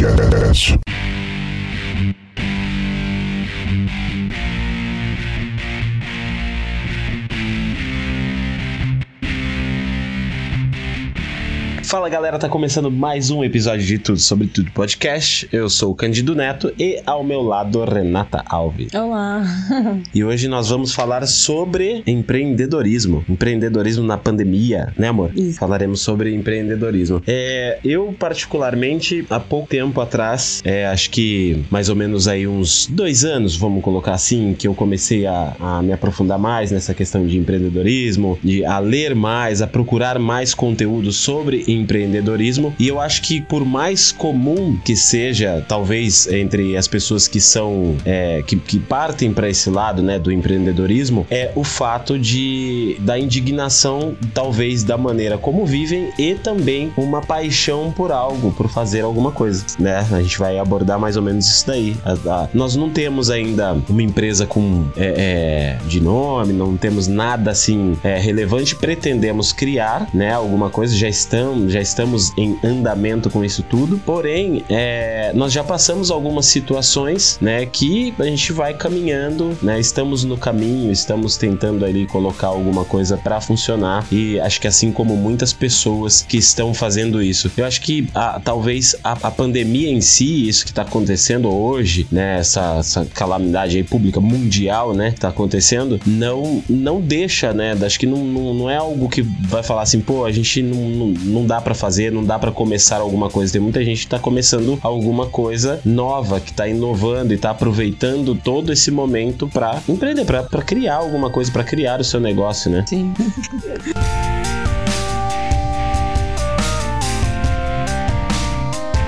Podcast. Fala galera, tá começando mais um episódio de Tudo Sobre Tudo Podcast. Eu sou o Candido Neto e ao meu lado Renata Alves. Olá. E hoje nós vamos falar sobre empreendedorismo. Empreendedorismo na pandemia, né amor? Isso. Falaremos sobre empreendedorismo. É, eu particularmente, há pouco tempo atrás, é, acho que mais ou menos aí uns dois anos, vamos colocar assim, que eu comecei a, a me aprofundar mais nessa questão de empreendedorismo, de a ler mais, a procurar mais conteúdo sobre empreendedorismo. E eu acho que por mais comum que seja, talvez entre as pessoas que são é, que, que partem para esse lado, né, do empreendedorismo, é o fato de da indignação, talvez da maneira como vivem e também uma paixão por algo, por fazer alguma coisa, né? A gente vai abordar mais ou menos isso daí. A- a- nós não temos ainda uma empresa com é, é, de nome, não temos nada assim é, relevante. Pretendemos criar, né, alguma coisa. Já estamos, já estamos em andamento com isso tudo. Porém, é, nós já passamos algumas situações, né, que a gente vai caminhando, né? Estamos no caminho, estamos tentando ali colocar alguma coisa para funcionar. E acho que assim como muitas pessoas que estão fazendo isso, eu acho que a- talvez a, a pandemia em si, isso que tá acontecendo hoje, né, essa, essa calamidade pública mundial, né, que tá acontecendo, não não deixa, né, acho que não, não, não é algo que vai falar assim, pô, a gente não, não, não dá para fazer, não dá para começar alguma coisa. Tem muita gente que tá começando alguma coisa nova, que tá inovando e tá aproveitando todo esse momento para empreender, para criar alguma coisa, para criar o seu negócio, né? Sim.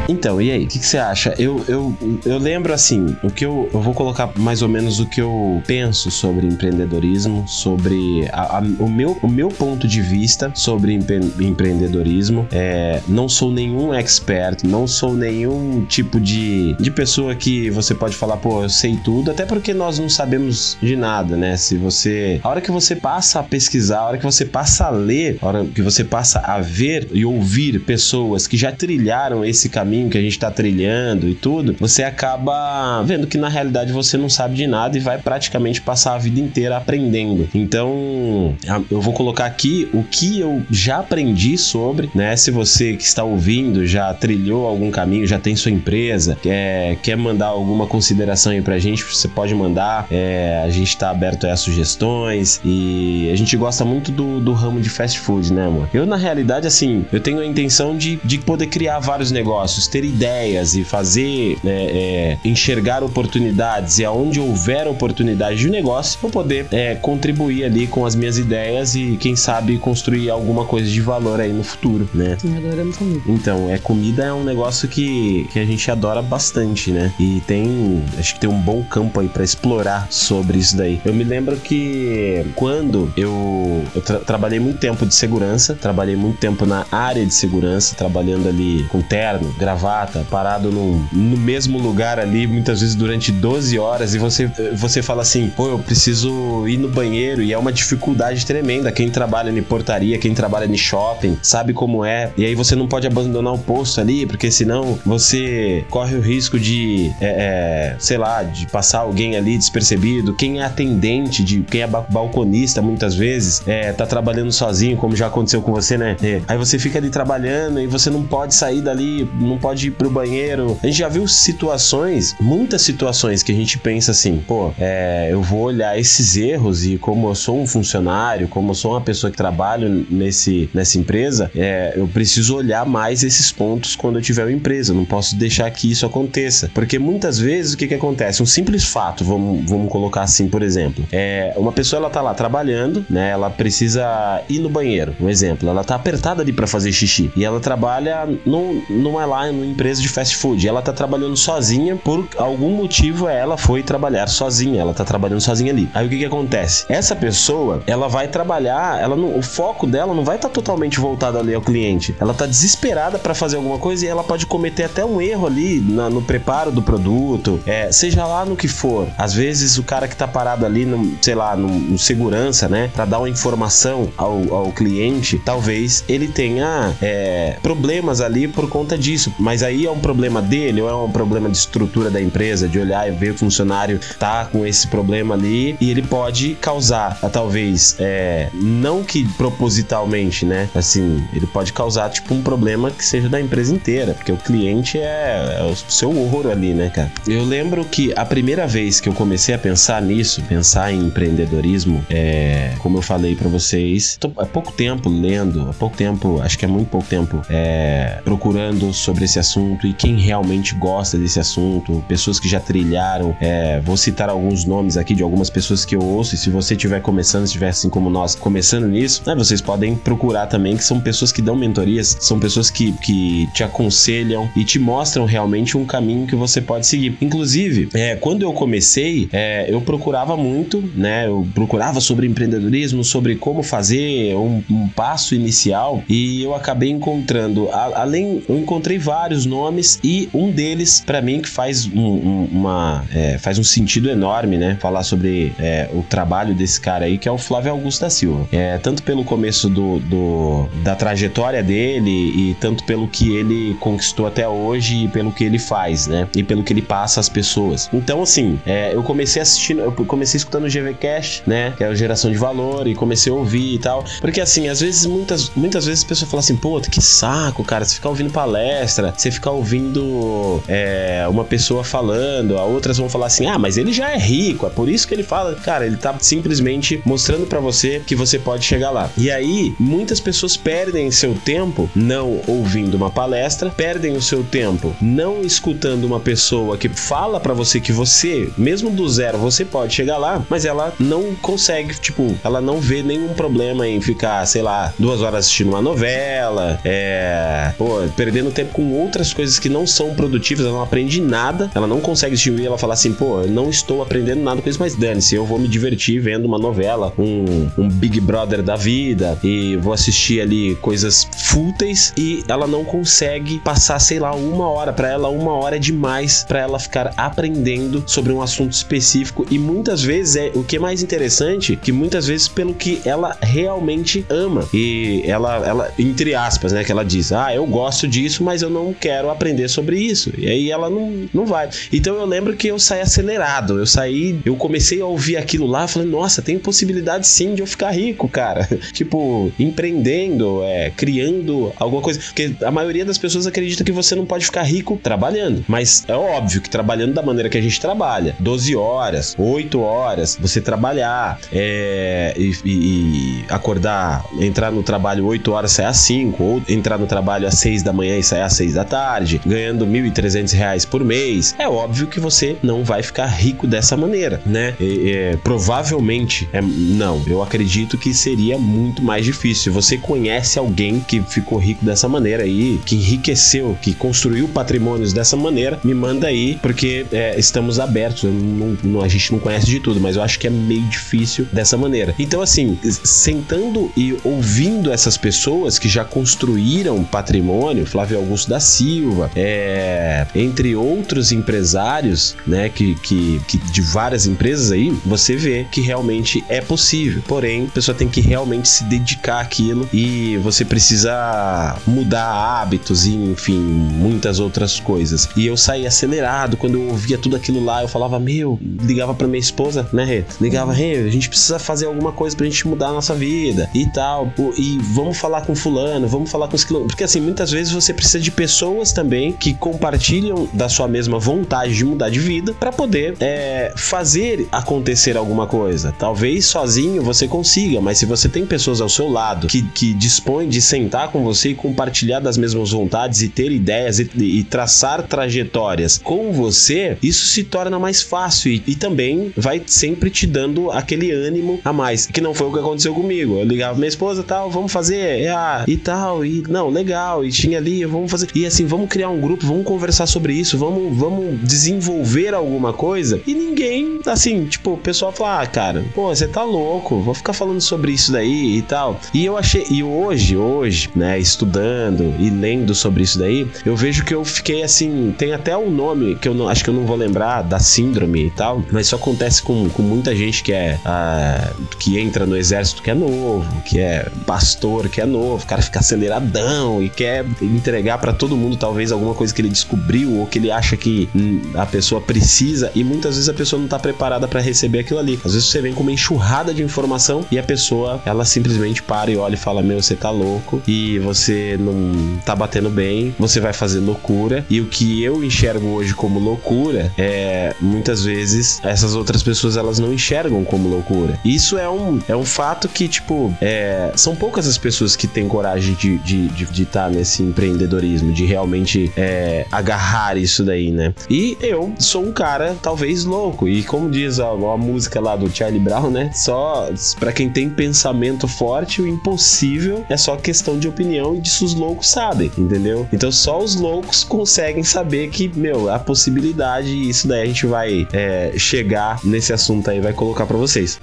Então, e aí? O que, que você acha? Eu, eu, eu lembro assim, o que eu, eu vou colocar mais ou menos o que eu penso sobre empreendedorismo, sobre a- a- o, meu, o meu ponto de vista sobre empre- empreendedorismo. É, não sou nenhum expert, não sou nenhum tipo de, de pessoa que você pode falar, pô, eu sei tudo, até porque nós não sabemos de nada, né? Se você. A hora que você passa a pesquisar, a hora que você passa a ler, a hora que você passa a ver e ouvir pessoas que já trilharam esse caminho que a gente tá trilhando e tudo, você acaba vendo que na realidade você não sabe de nada e vai praticamente passar a vida inteira aprendendo. Então, eu vou colocar aqui o que eu já aprendi sobre, né? Se você que está ouvindo já trilhou algum caminho, já tem sua empresa, quer, quer mandar alguma consideração aí pra gente, você pode mandar. É, a gente tá aberto a sugestões e a gente gosta muito do, do ramo de fast food, né, amor? Eu, na realidade, assim, eu tenho a intenção de, de poder criar vários negócios, ter ideias e fazer, é, é, enxergar oportunidades e aonde houver oportunidade de negócio, eu poder é, contribuir ali com as minhas ideias e, quem sabe, construir alguma coisa de valor aí no futuro, né? Adoramos comida. Então, é comida é um negócio que, que a gente adora bastante, né? E tem, acho que tem um bom campo aí pra explorar sobre isso daí. Eu me lembro que quando eu, eu tra- trabalhei muito tempo de segurança, trabalhei muito tempo na área de segurança, trabalhando ali com terno, gravata, parado num- no mesmo lugar ali, muitas vezes durante 12 horas, e você, você fala assim, pô, eu preciso ir no banheiro, e é uma dificuldade tremenda. Quem trabalha em portaria, quem trabalha em shopping, sabe como é. E aí você não pode abandonar o posto ali, porque senão você corre o risco de, é, é, sei lá, de passar alguém ali despercebido. Quem é atendente, de quem é ba- balconista, muitas vezes, é, tá trabalhando sozinho, como já aconteceu com você, né? É, aí você fica ali trabalhando e você não pode sair dali, não pode ir pro banheiro. A gente já viu situações, muitas situações que a gente pensa assim, pô, é, eu vou olhar esses erros e como eu sou um funcionário, como eu sou uma pessoa que trabalha nesse, nessa empresa, é, eu preciso olhar mais esses pontos quando eu tiver uma empresa. Eu não posso deixar que isso aconteça. Porque muitas vezes o que, que acontece? Um simples fato, vamos, vamos colocar assim, por exemplo. É, uma pessoa ela tá lá trabalhando, né? Ela precisa ir no banheiro, um exemplo. Ela tá apertada ali para fazer xixi. E ela trabalha, não, é lá numa empresa de fast food. Ela tá trabalhando sozinha, por algum motivo ela foi trabalhar sozinha. Ela tá trabalhando sozinha ali. Aí o que que acontece? Essa pessoa, ela vai trabalhar, ela não, o foco dela não vai estar totalmente voltado ali ao cliente. Ela tá desesperada para fazer alguma coisa e ela pode cometer até um erro ali na- no preparo do produto, é, seja lá no que for. Às vezes o cara que tá parado ali, no, sei lá, no, no segurança, né, para dar uma informação ao, ao cliente, talvez ele tenha é, problemas ali por conta disso. Mas aí é um problema dele ou é um problema de estrutura da empresa, de olhar e ver o funcionário tá com esse problema ali e ele pode causar, talvez, é, não que propositalmente, né? Assim, ele pode causar, tipo, um problema que seja da empresa inteira, porque o cliente é, é o seu ouro ali, né, cara? Eu lembro que a primeira vez que eu comecei a pensar nisso, pensar em empreendedorismo, é, como eu falei para vocês, tô há pouco tempo lendo, há pouco tempo, acho que é muito pouco tempo, é, procurando sobre esse assunto e quem realmente gosta desse assunto, pessoas que já trilharam, é, vou citar alguns nomes aqui de algumas pessoas que eu ouço, e se você estiver começando, estiver assim como nós, começando nisso, né, vocês podem procurar também, que são pessoas que dão mentorias, são pessoas que, que te aconselham e te mostram realmente um caminho que você pode seguir. Inclusive, é, quando eu comecei, é, eu procurava muito, né, eu procurava sobre empreendedorismo, sobre como fazer um, um passo inicial, e eu acabei encontrando, a, além, eu encontrei vários nomes, e um deles, para mim, que faz um, um, uma, é, faz um sentido enorme, né, falar sobre é, o trabalho desse cara aí, que é o Flávio Augusto da Silva. É, tanto pelo começo do, do, da trajetória dele e tanto pelo que ele conquistou até hoje e pelo que ele faz, né? E pelo que ele passa às pessoas. Então, assim, é, eu comecei assistindo, eu comecei escutando o GVCast, né? Que é a geração de valor, e comecei a ouvir e tal. Porque, assim, às vezes, muitas, muitas vezes a pessoa fala assim, pô, que saco, cara, você ficar ouvindo palestra, você ficar ouvindo é, uma pessoa falando, a outras vão falar assim, ah, mas ele já é rico, é por isso que ele fala. Cara, ele tá simplesmente mostrando para você que você pode chegar lá. E aí, muitas pessoas perdem seu tempo não ouvindo uma palestra, perdem o seu tempo não escutando uma pessoa que fala para você que você, mesmo do zero, você pode chegar lá, mas ela não consegue, tipo, ela não vê nenhum problema em ficar, sei lá, duas horas assistindo uma novela, é, pô, perdendo tempo com outras coisas que não são produtivas, ela não aprende nada, ela não consegue distinguir, ela fala assim, pô, eu não estou aprendendo nada com isso, mas dane-se, eu vou me divertir vendo uma novela, um, um Big Brother da vida, e vou assistir ali coisas fúteis e ela não consegue passar, sei lá, uma hora. Para ela, uma hora é demais para ela ficar aprendendo sobre um assunto específico. E muitas vezes é o que é mais interessante, que muitas vezes pelo que ela realmente ama. E ela, ela entre aspas, né, que ela diz: Ah, eu gosto disso, mas eu não quero aprender sobre isso. E aí ela não, não vai. Então eu lembro que eu saí acelerado. Eu saí, eu comecei a ouvir aquilo lá, falei, nossa, tem possibilidade sim de eu ficar rico, cara. tipo, empreendendo, é, criando alguma coisa. Porque a maioria das pessoas acredita que você não pode ficar rico trabalhando. Mas é óbvio que trabalhando da maneira que a gente trabalha, 12 horas, 8 horas, você trabalhar é, e, e, acordar, entrar no trabalho 8 horas, sair às 5, ou entrar no trabalho às 6 da manhã e sair às 6 da tarde, ganhando 1.300 reais por mês, é óbvio que você não vai ficar rico dessa maneira, né? É, provavelmente, é, não, eu acredito que seria muito mais difícil. Você conhece alguém que ficou rico dessa maneira aí, que enriqueceu, que construiu patrimônios dessa maneira, me manda aí, porque é, estamos abertos. Não, não, a gente não conhece de tudo, mas eu acho que é meio difícil dessa maneira. Então, assim, sentando e ouvindo essas pessoas que já construíram patrimônio, Flávio Augusto da Silva, é, entre outros empresários, né, que, que, que de várias empresas aí, você vê que realmente é possível. Porém, a pessoa tem que realmente se dedicar àquilo e você precisa mudar hábitos e, enfim, muitas outras coisas. E eu saí acelerado quando eu ouvia tudo aquilo lá. Eu falava, meu, ligava pra minha esposa, né, Rê? Ligava, Rê, a gente precisa fazer alguma coisa pra gente mudar a nossa vida e tal. E vamos falar com fulano, vamos falar com esse Porque assim, muitas vezes você precisa de pessoas também que compartilham da sua mesma vontade de mudar de vida para poder é, fazer acontecer alguma coisa. Talvez sozinho você consiga, mas se você tem pessoas ao seu lado que, que dispõem de sentar com você e compartilhar das mesmas vontades e ter ideias e, e traçar trajetórias com você, isso se torna mais fácil e, e, também vai sempre te dando aquele ânimo a mais. Que não foi o que aconteceu comigo. Eu ligava minha esposa tal, vamos fazer, ah, e tal, e não, legal, e tinha ali, vamos fazer. E assim, vamos criar um grupo, vamos conversar sobre isso, vamos, vamos desenvolver alguma coisa. E ninguém, assim, tipo, o pessoal fala, ah, cara, pô, você tá louco, vou ficar falando sobre isso daí e tal. E eu achei, e hoje, hoje, né, estudando e lendo sobre isso daí, eu vejo que eu fiquei assim, tem até um nome que eu não, acho que eu não vou lembrar da síndrome e tal, mas isso acontece com, com muita gente que é ah, que entra no exército que é novo, que é pastor que é novo, o cara fica aceleradão e quer entregar para todo todo mundo, talvez alguma coisa que ele descobriu ou que ele acha que hum, a pessoa precisa e muitas vezes a pessoa não tá preparada para receber aquilo ali. Às vezes você vem com uma enxurrada de informação e a pessoa, ela simplesmente para e olha e fala: Meu, você tá louco e você não tá batendo bem, você vai fazer loucura. E o que eu enxergo hoje como loucura é muitas vezes essas outras pessoas elas não enxergam como loucura. Isso é um, é um fato que, tipo, é, são poucas as pessoas que têm coragem de estar de, de tá nesse empreendedorismo, de realmente é, agarrar isso daí, né? E eu sou um cara, talvez, louco. E como diz a, a música lá do Charlie Brown, né? Só para quem tem pensamento forte, o impossível é só questão de opinião e disso os loucos sabem, entendeu? Então só os loucos conseguem saber que, meu, a possibilidade, isso daí a gente vai é, chegar nesse assunto aí, vai colocar para vocês.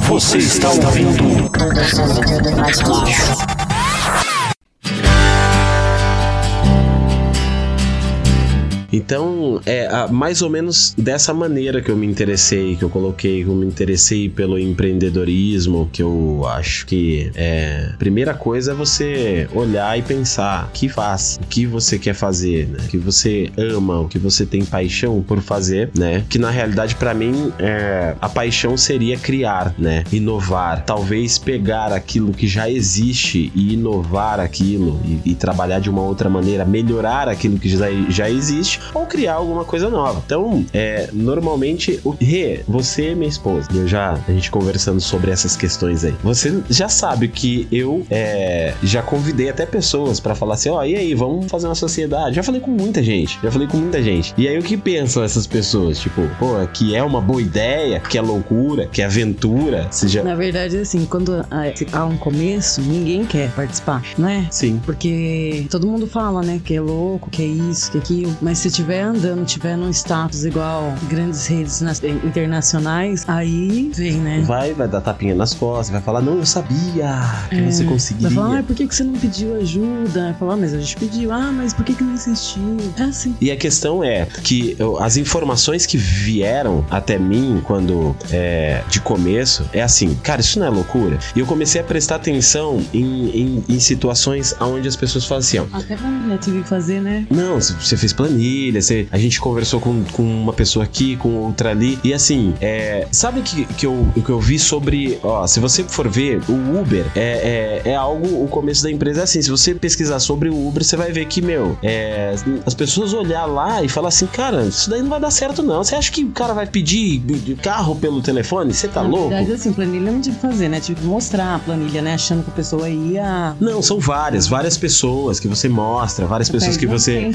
Você está ouvindo? Então, é a, mais ou menos dessa maneira que eu me interessei, que eu coloquei, que eu me interessei pelo empreendedorismo, que eu acho que é. Primeira coisa é você olhar e pensar o que faz, o que você quer fazer, né? O que você ama, o que você tem paixão por fazer, né? Que na realidade, para mim, é, a paixão seria criar, né? Inovar. Talvez pegar aquilo que já existe e inovar aquilo e, e trabalhar de uma outra maneira, melhorar aquilo que já, já existe ou criar alguma coisa nova. Então, é, normalmente, o Rê, você minha esposa, eu já, a gente conversando sobre essas questões aí, você já sabe que eu é, já convidei até pessoas para falar assim: ó, oh, e aí, vamos fazer uma sociedade? Já falei com muita gente, já falei com muita gente. E aí, o que pensam essas pessoas? Tipo, pô, que é uma boa ideia, que é loucura, que é aventura. Seja... Na verdade, assim, quando há um começo, ninguém quer participar, não é? Sim. Porque todo mundo fala, né, que é louco, que é isso, que é aquilo, mas se estiver andando, tiver num status igual grandes redes internacionais, aí vem, né? Vai, vai dar tapinha nas costas, vai falar, não, eu sabia que é, você conseguiria. Vai falar, ah, por que, que você não pediu ajuda? Vai falar, ah, mas a gente pediu, ah, mas por que, que não insistiu? É assim. E a questão é que eu, as informações que vieram até mim quando é, de começo é assim, cara, isso não é loucura? E eu comecei a prestar atenção em, em, em situações onde as pessoas faziam. Até planilha tive que fazer, né? Não, você fez planilha família, você, a gente conversou com, com uma pessoa aqui, com outra ali. E assim, é, sabe que, que, eu, que eu vi sobre. Ó, se você for ver, o Uber é, é, é algo. O começo da empresa é assim. Se você pesquisar sobre o Uber, você vai ver que, meu, é, as pessoas olhar lá e falar assim, cara, isso daí não vai dar certo, não. Você acha que o cara vai pedir carro pelo telefone? Você tá Na louco? Na verdade, assim, planilha não tive que fazer, né? Tive que mostrar a planilha, né? Achando que a pessoa ia. Não, são várias, várias pessoas que você mostra, várias você pessoas que você. Um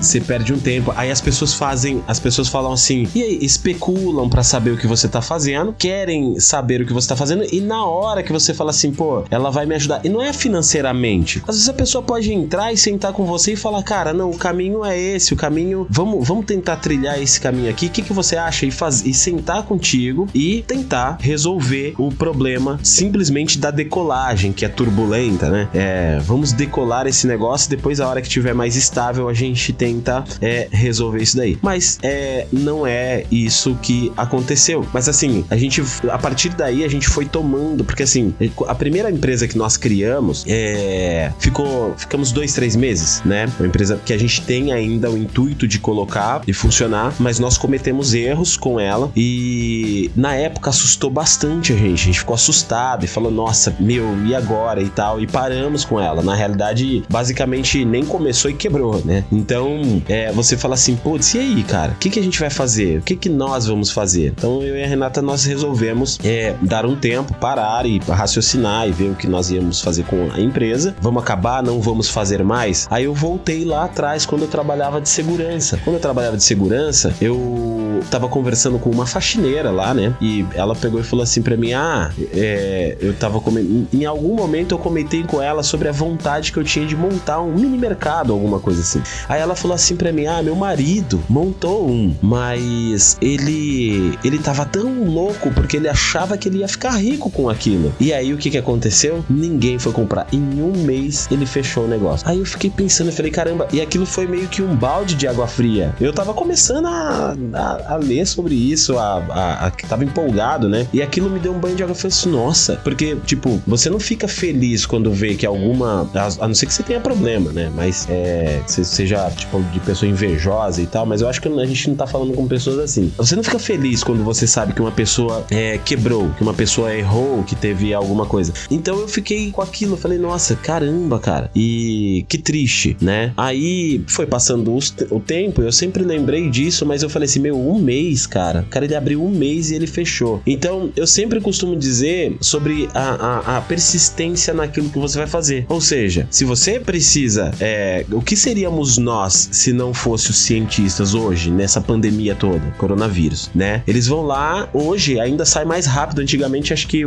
você perde um tempo. Aí as pessoas fazem, as pessoas falam assim, e aí, especulam para saber o que você tá fazendo, querem saber o que você tá fazendo, e na hora que você fala assim, pô, ela vai me ajudar. E não é financeiramente. Às vezes a pessoa pode entrar e sentar com você e falar, cara, não, o caminho é esse, o caminho. Vamos, vamos tentar trilhar esse caminho aqui. O que, que você acha? E, faz, e sentar contigo e tentar resolver o problema simplesmente da decolagem, que é turbulenta, né? É, vamos decolar esse negócio, depois a hora que tiver mais estável, a gente tenta é, resolver isso daí. Mas é, não é isso que aconteceu. Mas assim, a gente, a partir daí, a gente foi tomando, porque assim, a primeira empresa que nós criamos é, ficou, ficamos dois, três meses, né? Uma empresa que a gente tem ainda o intuito de colocar e funcionar, mas nós cometemos erros com ela e na época assustou bastante a gente. A gente ficou assustado e falou, nossa, meu, e agora e tal, e paramos com ela. Na realidade, basicamente nem começou e quebrou, né? Então, é, você fala assim, putz, e aí, cara? O que, que a gente vai fazer? O que, que nós vamos fazer? Então eu e a Renata nós resolvemos é, dar um tempo, parar e raciocinar e ver o que nós íamos fazer com a empresa. Vamos acabar? Não vamos fazer mais? Aí eu voltei lá atrás quando eu trabalhava de segurança. Quando eu trabalhava de segurança, eu tava conversando com uma faxineira lá, né? E ela pegou e falou assim para mim: Ah, é, eu tava comentando. Em algum momento eu comentei com ela sobre a vontade que eu tinha de montar um mini mercado, alguma coisa assim. Aí ela falou assim para mim: Ah, meu marido montou um, mas ele ele tava tão louco porque ele achava que ele ia ficar rico com aquilo. E aí o que que aconteceu? Ninguém foi comprar. Em um mês ele fechou o negócio. Aí eu fiquei pensando, eu falei, caramba, e aquilo foi meio que um balde de água fria. Eu tava começando a, a, a ler sobre isso, a, a, tava empolgado, né? E aquilo me deu um banho de água. Eu falei assim, nossa, porque, tipo, você não fica feliz quando vê que alguma. A, não ser que você tenha problema, né? Mas é. Você seja, tipo, de pessoa invejosa e tal. Mas eu acho que a gente não tá falando com pessoas assim. Você não fica feliz quando você sabe que uma pessoa é, quebrou, que uma pessoa errou, que teve alguma coisa. Então eu fiquei com aquilo. Eu falei, nossa, caramba, cara. E que triste, né? Aí foi passando o tempo, eu sempre lembrei disso, mas eu falei assim, meu, um mês, cara. O cara ele abriu um mês e ele fechou. Então eu sempre costumo dizer sobre a, a, a persistência naquilo que você vai fazer. Ou seja, se você precisa, é, o que seríamos nós se não fosse os cientistas hoje, nessa pandemia toda, coronavírus, né? Eles vão lá, hoje ainda sai mais rápido. Antigamente, acho que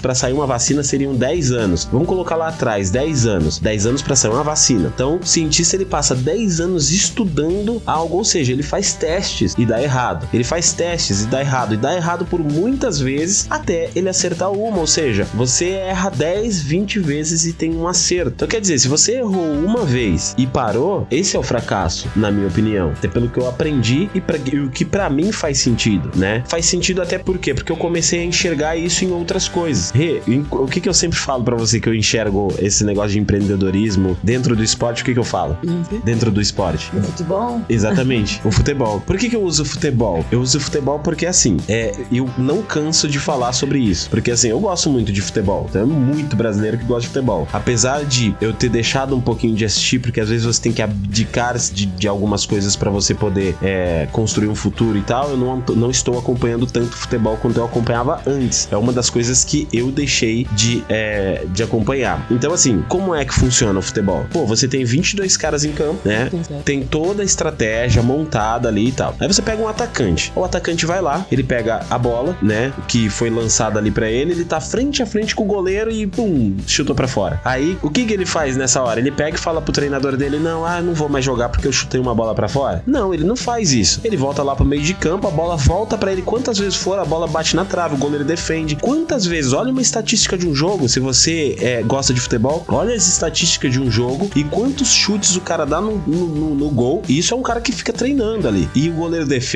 para sair uma vacina seriam 10 anos. Vamos colocar lá atrás, 10 anos. 10 anos para sair uma vacina. Então, o cientista ele passa 10 anos estudando algo, ou seja, ele faz testes e dá errado. Ele faz testes e dá errado. E dá errado por muitas vezes até ele acertar uma. Ou seja, você erra 10, 20 vezes e tem um acerto. Então, quer dizer, se você errou uma vez e parou, esse é o fracasso, na minha opinião. Até pelo que eu aprendi e, pra, e o que para mim faz sentido, né? Faz sentido até por quê? Porque eu comecei a enxergar isso em outras coisas. Rê, o que, que eu sempre falo para você que eu enxergo esse negócio de empreendedorismo dentro do esporte? O que, que eu falo? Uhum. Dentro do esporte. O futebol? Exatamente, o futebol. Por que, que eu uso futebol? Eu uso futebol porque, assim, é, eu não canso de falar sobre isso. Porque, assim, eu gosto muito de futebol. Tem muito brasileiro que gosta de futebol. Apesar de eu ter deixado um pouquinho de assistir, porque às vezes você tem que abdicar de, de algumas coisas para você poder é, construir um futuro e tal, eu não, não estou acompanhando tanto futebol quanto eu acompanhava antes. É uma das coisas que eu deixei de, é, de acompanhar. Então, assim, como é que funciona o futebol? Pô, você tem 22 caras em campo, né? Tem toda a estratégia montada ali e tal. Aí você pega um atacante. O atacante vai lá, ele pega a bola, né? Que foi lançada ali para ele, ele tá frente a frente com o goleiro e pum, chutou para fora. Aí, o que que ele faz nessa hora? Ele pega e fala pro treinador dele: Não, ah, não vou mais jogar porque eu chutei uma bola para fora. Não, ele não faz isso. Ele volta lá pro meio de campo, a bola volta para ele quantas vezes for, a bola bate na trave, o goleiro defende. Quantas vezes? Olha uma estatística de um jogo, se você é, gosta de futebol, olha as estatísticas de um jogo e quantos chutes o cara dá no, no, no, no gol. E isso é um cara que fica treinando ali. E o goleiro defende,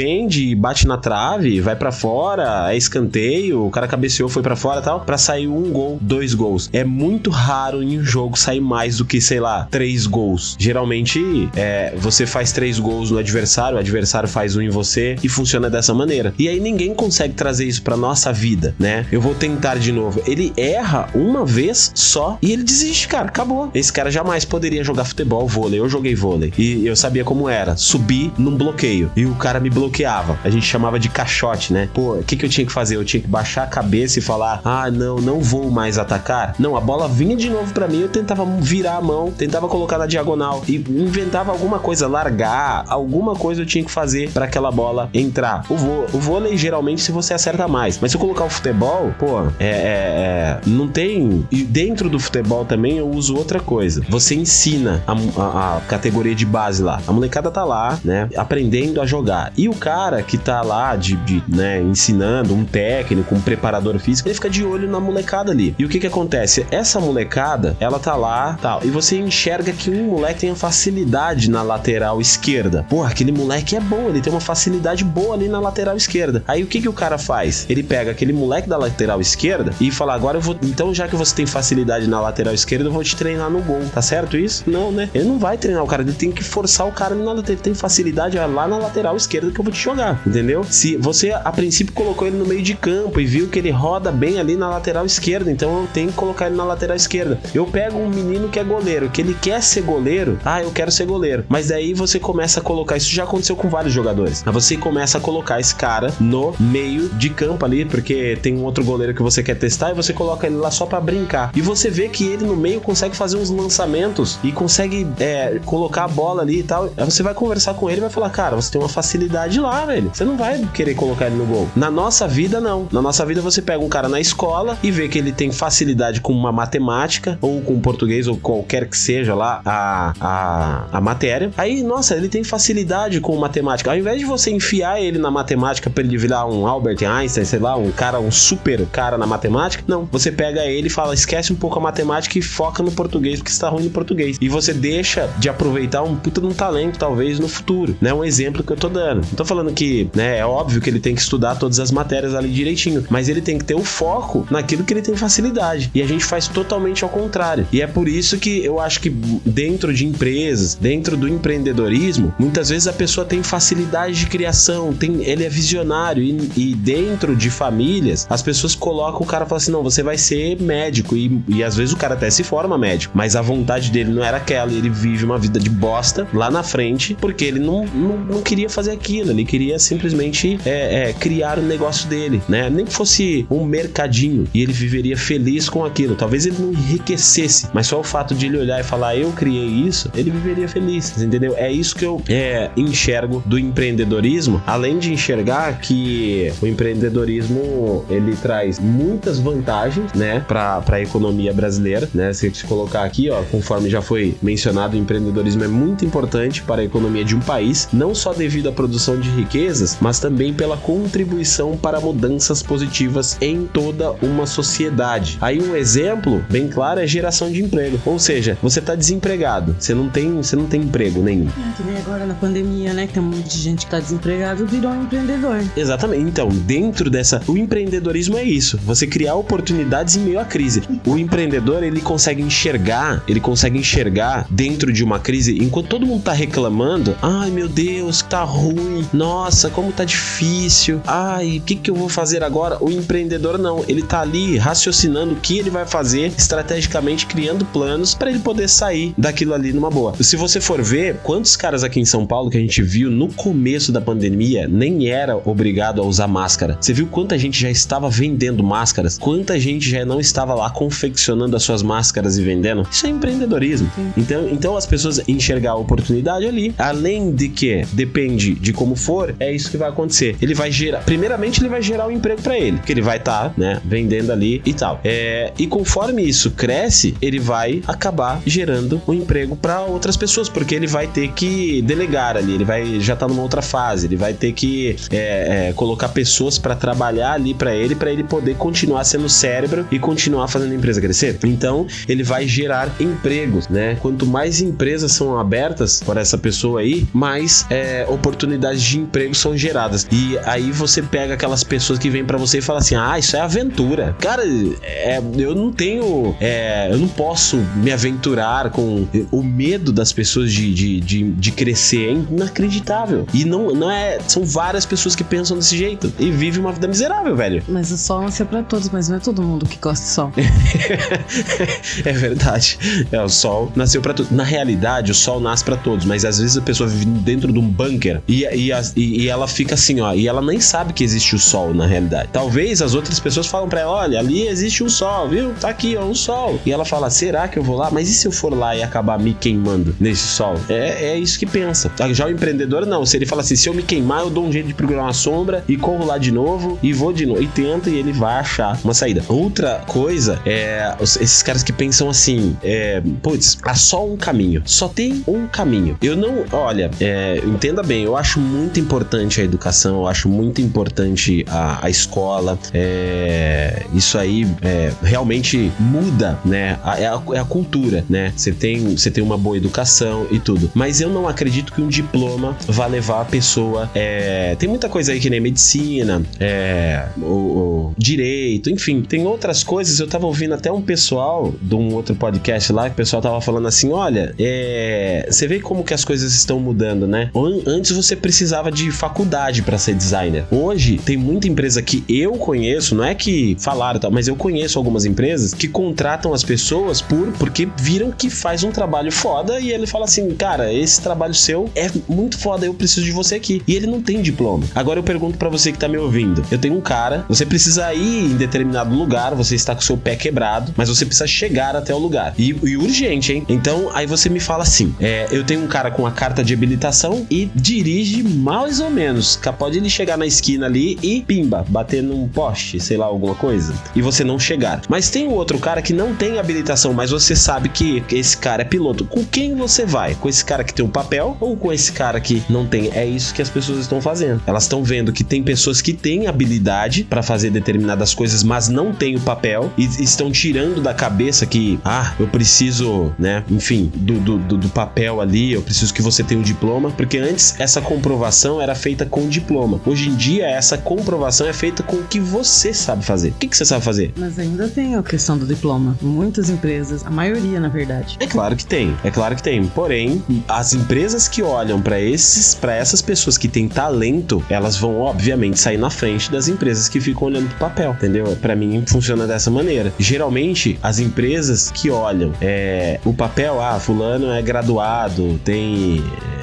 bate na trave, vai para fora, é escanteio, o cara cabeceou, foi para fora tal, para sair um gol, dois gols. É muito raro em um jogo sair mais do que, sei lá, três gols. Geralmente, é, você faz três gols no adversário, o adversário faz um em você e funciona dessa maneira. E aí ninguém consegue trazer isso pra nossa vida, né? Eu vou tentar de novo. Ele erra uma vez só e ele desiste, cara. Acabou. Esse cara jamais poderia jogar futebol, vôlei. Eu joguei vôlei. E eu sabia como era. Subir num bloqueio. E o cara me bloqueava. A gente chamava de caixote, né? Pô, o que, que eu tinha que fazer? Eu tinha que baixar a cabeça e falar: ah, não, não vou mais atacar. Não, a bola vinha de novo para mim. Eu tentava virar a mão, tentava colocar na diagonal e inventava alguma coisa, largar, alguma coisa eu tinha que fazer para aquela bola entrar. O, vô, o vôlei, geralmente, se você acerta mais. Mas se eu colocar o futebol, pô, é, é, é, não tem. E dentro do futebol também eu uso outra coisa. Você ensina a, a, a, categoria de base lá. A molecada tá lá, né? Aprendendo a jogar. E o cara que tá lá de, de né, ensinando, um técnico, um preparador físico, ele fica de olho na molecada ali. E o que que acontece? Essa molecada, ela tá lá, tal. E você enxerga que um moleque tem facilidade na lateral esquerda. Porra, aquele moleque é bom, ele tem uma facilidade boa ali na lateral esquerda. Aí o que que o cara faz? Ele pega aquele moleque da lateral esquerda e fala: agora eu vou. Então, já que você tem facilidade na lateral esquerda, eu vou te treinar no gol. Tá certo isso? Não, né? Ele não vai treinar o cara, ele tem que forçar o cara na lateral. Tem facilidade lá na lateral esquerda que eu vou te jogar. Entendeu? Se você a princípio colocou ele no meio de campo e viu que ele roda bem ali na lateral esquerda, então eu tenho que colocar ele na lateral esquerda. Eu pego um menino que é goleiro, que ele quer ser goleiro. Ah, eu quero ser goleiro. Mas daí você começa a colocar. Isso já aconteceu com vários jogadores. Aí você começa a colocar esse cara no meio de campo ali, porque tem um outro goleiro que você quer testar e você coloca ele lá só para brincar. E você vê que ele no meio consegue fazer uns lançamentos e consegue é, colocar a bola ali e tal. Aí você vai conversar com ele e vai falar: Cara, você tem uma facilidade lá, velho. Você não vai querer colocar ele no gol. Na nossa vida, não. Na nossa vida, você pega um cara na escola e vê que ele tem facilidade com uma matemática ou com português ou qualquer que seja lá a, a, a matéria. Aí, nossa, ele tem facilidade com matemática. Ao invés de você enfiar ele na matemática para ele virar um Albert Einstein, sei lá, um cara, um super cara na matemática, não. Você pega ele e fala: esquece um pouco a matemática e foca no português, porque está ruim no português. E você deixa de aproveitar um puta de um talento, talvez, no futuro. Né? Um exemplo que eu tô dando. Tô falando que, né, é óbvio que ele tem que estudar todas as matérias ali direitinho, mas ele tem que ter o foco naquilo que ele tem facilidade. E a gente faz totalmente ao contrário. E é por isso que eu acho que dentro de empresas, dentro do empreendedorismo, muitas vezes a pessoa tem facilidade de criação, tem, ele é visionário e, e dentro de famílias, as pessoas colocam o cara e falam assim: não, você vai ser médico. E, e às vezes o cara até se forma médico, mas a vontade dele não era aquela, ele vive uma vida de bosta lá na frente, porque ele não, não, não queria fazer aquilo, ele queria simplesmente é, é, criar o um negócio dele, né? Nem que fosse um mercadinho e ele viveria feliz com aquilo. Talvez ele não enriquecesse, mas só o fato de ele olhar e falar, eu criei isso, ele viveria feliz, entendeu? É isso que eu é, enxergo do empreendedorismo, além de enxergar que o empreendedorismo ele traz muitas vantagens, né, para a economia brasileira, né? Se se colocar aqui, ó, conforme já foi mencionado, o empreendedorismo é muito importante para a economia de um país, não só devido à produção de riquezas, mas também pela contribuição para mudanças positivas em toda uma sociedade. Aí um exemplo bem claro é geração de emprego, ou seja, você está desempregado, você não tem, você não tem emprego nenhum. É, que nem agora na pandemia, né, que tem um monte de gente que tá desempregado virou um empreendedor. Exatamente. Então, dentro dessa, o empreendedorismo é isso, você criar oportunidades em meio à crise. O empreendedor, ele consegue enxergar, ele consegue enxergar dentro de uma crise, enquanto todo mundo tá reclamando, ai meu Deus, tá ruim, nossa, como tá difícil, ai, o que que eu vou fazer agora? O empreendedor não, ele tá ali raciocinando o que ele vai fazer, estrategicamente criando planos para ele poder sair daquilo ali numa boa. Se você for ver, quantos caras aqui em São Paulo que a gente viu no começo da pandemia nem era obrigado a usar máscara. Você viu quanta gente já estava vendendo máscaras? Quanta gente já não estava lá confeccionando as suas máscaras e vendendo? Isso é empreendedorismo. Então, então as pessoas enxergar a oportunidade ali, além de que depende de como for, é isso que vai acontecer. Ele vai gerar, primeiramente ele vai gerar um emprego para ele, que ele vai estar, tá, né, vendendo ali e tal. É, e conforme isso cresce, ele vai acabar gerando um emprego para outras pessoas, porque ele vai ter que delegar ali, ele vai já tá numa outra fase, ele vai ter que é, é, colocar pessoas para trabalhar ali para ele, para ele poder continuar sendo cérebro e continuar fazendo a empresa crescer. Então, ele vai gerar empregos, né? Quanto mais empresas são abertas por essa pessoa aí, mais é, oportunidades de emprego são geradas. E aí você pega aquelas pessoas que vêm para você e fala assim: ah, isso é aventura. Cara, é, eu não tenho. É, eu não posso me aventurar com o medo das pessoas de, de, de, de, crescer. É inacreditável. E não, não é. São várias pessoas que pensam desse jeito e vivem uma vida miserável, velho. Mas o sol nasceu pra todos, mas não é todo mundo que gosta de sol. é verdade. É, o sol nasceu para todos. Na realidade, o sol nasce para todos, mas às vezes a pessoa vive dentro de um bunker e, e, e, ela fica assim, ó, e ela nem sabe que existe o sol na realidade. Talvez as outras pessoas falam para ela: olha, ali existe um sol, viu? Tá aqui, ó, um sol. E ela fala: será que eu vou lá? Mas e se eu for lá e acabar me queimando nesse sol? É, é isso que pensa. Já o empreendedor, não. Se ele fala assim: se eu me queimar, eu dou um jeito de procurar uma sombra e corro lá de novo e vou de novo. E tenta e ele vai achar uma saída. Outra coisa é esses caras que pensam assim: é, putz, há só um caminho. Só tem um caminho. Eu não, olha, é, entenda bem, eu acho muito importante a educação, eu acho muito importante a, a escola. É, isso aí é, realmente muda, né? É a, é a cultura, né? Você tem, você tem uma boa educação e tudo. Mas eu não acredito que um diploma vá levar a pessoa. É, tem muita coisa aí que nem medicina, é, o, o, direito, enfim, tem outras coisas. Eu tava ouvindo até um pessoal de um outro podcast lá que o pessoal tava falando assim: olha, é, você vê como que as coisas estão mudando, né? Antes você precisava de faculdade para ser designer. Hoje tem muita empresa que eu conheço, não é que falaram, tal, mas eu conheço algumas empresas que contratam as pessoas por porque viram que faz um trabalho foda e ele fala assim, cara, esse trabalho seu é muito foda, eu preciso de você aqui. E ele não tem diploma. Agora eu pergunto para você que tá me ouvindo. Eu tenho um cara, você precisa ir em determinado lugar, você está com seu pé quebrado, mas você precisa chegar até o lugar. E, e urgente, hein? Então aí você me fala assim: é, eu tenho um cara com a carta de habilitação e dirige mais ou menos. Pode ele chegar na esquina ali e pimba, bater num poste, sei lá, alguma coisa. E você não chegar. Mas tem o outro cara que não tem habilitação, mas você sabe que esse cara é piloto. Com quem você vai? Com esse cara que tem um papel ou com esse cara que não tem? É isso que as pessoas estão fazendo. Elas estão vendo que tem pessoas que têm habilidade para fazer determinadas coisas, mas não têm o papel e estão tirando da cabeça que, ah, eu preciso, né, enfim, do, do, do papel ali, eu preciso que você tenha um diploma, porque antes essa comprovação comprovação era feita com diploma. Hoje em dia, essa comprovação é feita com o que você sabe fazer. O que, que você sabe fazer? Mas ainda tem a questão do diploma. Muitas empresas, a maioria, na verdade. É claro que tem, é claro que tem. Porém, as empresas que olham para esses, para essas pessoas que têm talento, elas vão obviamente sair na frente das empresas que ficam olhando pro papel, entendeu? Para mim funciona dessa maneira. Geralmente, as empresas que olham é, o papel, ah, fulano é graduado, tem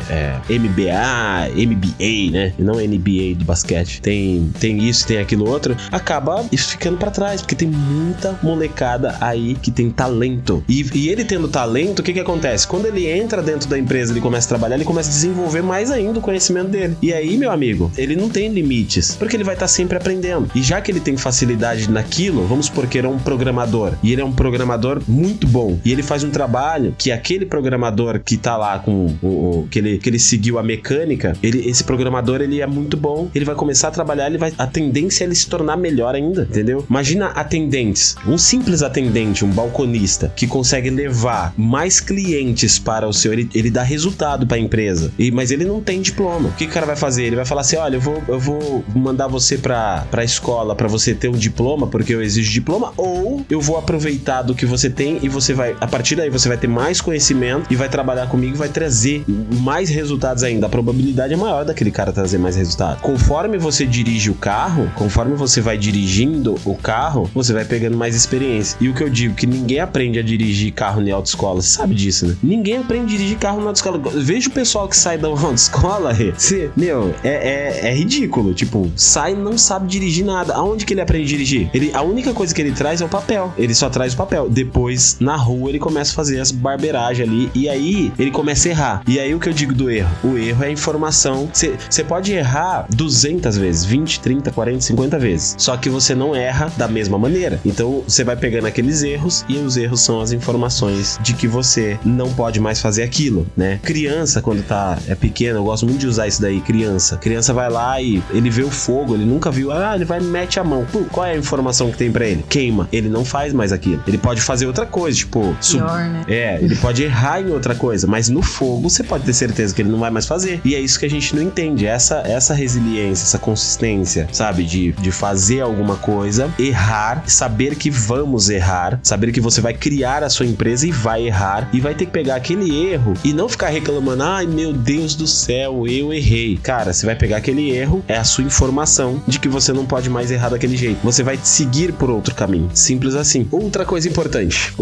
é, MBA, MBA, né? E não NBA do basquete. Tem, tem isso, tem aquilo outro. Acaba isso ficando para trás, porque tem muita molecada aí que tem talento. E, e ele tendo talento, o que que acontece? Quando ele entra dentro da empresa, ele começa a trabalhar, ele começa a desenvolver mais ainda o conhecimento dele. E aí, meu amigo, ele não tem limites, porque ele vai estar tá sempre aprendendo. E já que ele tem facilidade naquilo, vamos supor que ele é um programador, e ele é um programador muito bom, e ele faz um trabalho que aquele programador que tá lá com o, o que ele que ele seguiu a mecânica, ele, esse programador ele é muito bom, ele vai começar a trabalhar, ele vai a tendência é ele se tornar melhor ainda, entendeu? Imagina atendentes, um simples atendente, um balconista que consegue levar mais clientes para o seu, ele, ele dá resultado para a empresa. E mas ele não tem diploma. O que o cara vai fazer? Ele vai falar assim: "Olha, eu vou eu vou mandar você para para escola para você ter um diploma, porque eu exijo diploma, ou eu vou aproveitar do que você tem e você vai a partir daí você vai ter mais conhecimento e vai trabalhar comigo vai trazer mais resultados ainda, a probabilidade é maior daquele cara trazer mais resultado. Conforme você dirige o carro, conforme você vai dirigindo o carro, você vai pegando mais experiência. E o que eu digo, que ninguém aprende a dirigir carro em autoescola, você sabe disso, né? Ninguém aprende a dirigir carro na autoescola. Veja o pessoal que sai da autoescola, você, meu, é, é, é ridículo. Tipo, sai não sabe dirigir nada. Aonde que ele aprende a dirigir? Ele, a única coisa que ele traz é o papel. Ele só traz o papel. Depois, na rua, ele começa a fazer as barbeiragens ali. E aí, ele começa a errar. E aí, o que eu digo do erro? O erro é a informação. Você pode errar 200 vezes, 20, 30, 40, 50 vezes. Só que você não erra da mesma maneira. Então você vai pegando aqueles erros e os erros são as informações de que você não pode mais fazer aquilo, né? Criança, quando tá é pequena, eu gosto muito de usar isso daí, criança. Criança vai lá e ele vê o fogo, ele nunca viu, ah, ele vai e mete a mão. Pô, qual é a informação que tem para ele? Queima. Ele não faz mais aquilo. Ele pode fazer outra coisa, tipo, Pior, né? É, ele pode errar em outra coisa, mas no fogo você pode ter certeza que ele não vai mais fazer. E é isso que a gente não entende. Essa, essa resiliência, essa consistência, sabe? De, de fazer alguma coisa, errar, saber que vamos errar, saber que você vai criar a sua empresa e vai errar, e vai ter que pegar aquele erro e não ficar reclamando, ai meu Deus do céu, eu errei. Cara, você vai pegar aquele erro, é a sua informação de que você não pode mais errar daquele jeito. Você vai seguir por outro caminho. Simples assim. Outra coisa importante: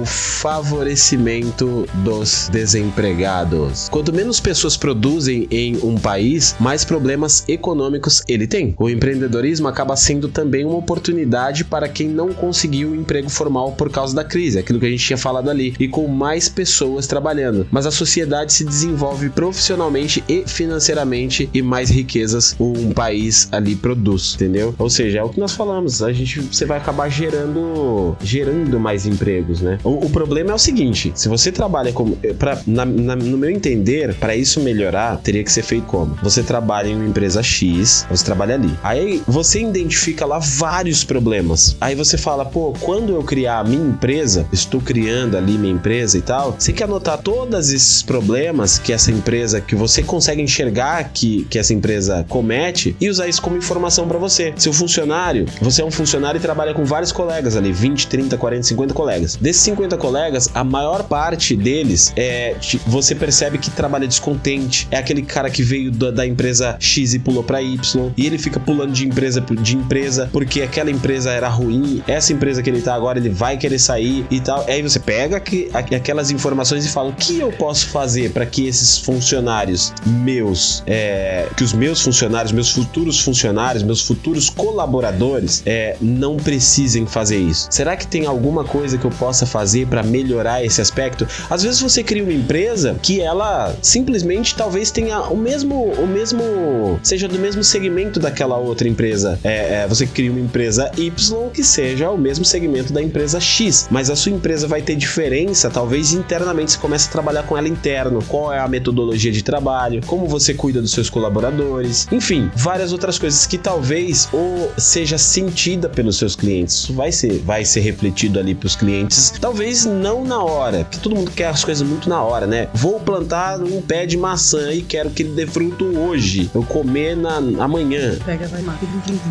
o favorecimento dos desempregados. Quanto menos pessoas produzem em um país, mais problemas econômicos ele tem. O empreendedorismo acaba sendo também uma oportunidade para quem não conseguiu um emprego formal por causa da crise, aquilo que a gente tinha falado ali, e com mais pessoas trabalhando. Mas a sociedade se desenvolve profissionalmente e financeiramente e mais riquezas um país ali produz, entendeu? Ou seja, é o que nós falamos, a gente você vai acabar gerando gerando mais empregos, né? O, o problema é o seguinte, se você trabalha como para no meu entender, para isso melhorar, teria que ser feito como? Você trabalha em uma empresa X, você trabalha ali. Aí você identifica lá vários problemas. Aí você fala, pô, quando eu criar a minha empresa, estou criando ali minha empresa e tal, você quer anotar todos esses problemas que essa empresa, que você consegue enxergar que, que essa empresa comete e usar isso como informação para você. Seu funcionário, você é um funcionário e trabalha com vários colegas ali, 20, 30, 40, 50 colegas. Desses 50 colegas, a maior parte deles é você percebe que trabalha descontente é aquele cara que veio da, da empresa X e pulou para Y, e ele fica pulando de empresa de empresa porque aquela empresa era ruim, essa empresa que ele tá agora ele vai querer sair e tal. Aí você pega que, aquelas informações e fala: o que eu posso fazer para que esses funcionários meus, é, que os meus funcionários, meus futuros funcionários, meus futuros colaboradores, é, não precisem fazer isso? Será que tem alguma coisa que eu possa fazer para melhorar esse aspecto? Às vezes você cria uma empresa que ela simplesmente talvez tenha o mesmo, o mesmo, seja do mesmo segmento daquela outra empresa. É, é, você cria uma empresa Y que seja o mesmo segmento da empresa X, mas a sua empresa vai ter diferença, talvez internamente você comece a trabalhar com ela interno. Qual é a metodologia de trabalho? Como você cuida dos seus colaboradores? Enfim, várias outras coisas que talvez ou seja sentida pelos seus clientes. Isso vai ser, vai ser refletido ali para os clientes. Talvez talvez não na hora, porque todo mundo quer as coisas muito na hora, né? Vou plantar um pé de maçã e quero que ele dê fruto hoje, eu comer na, amanhã. Pega, vai lá.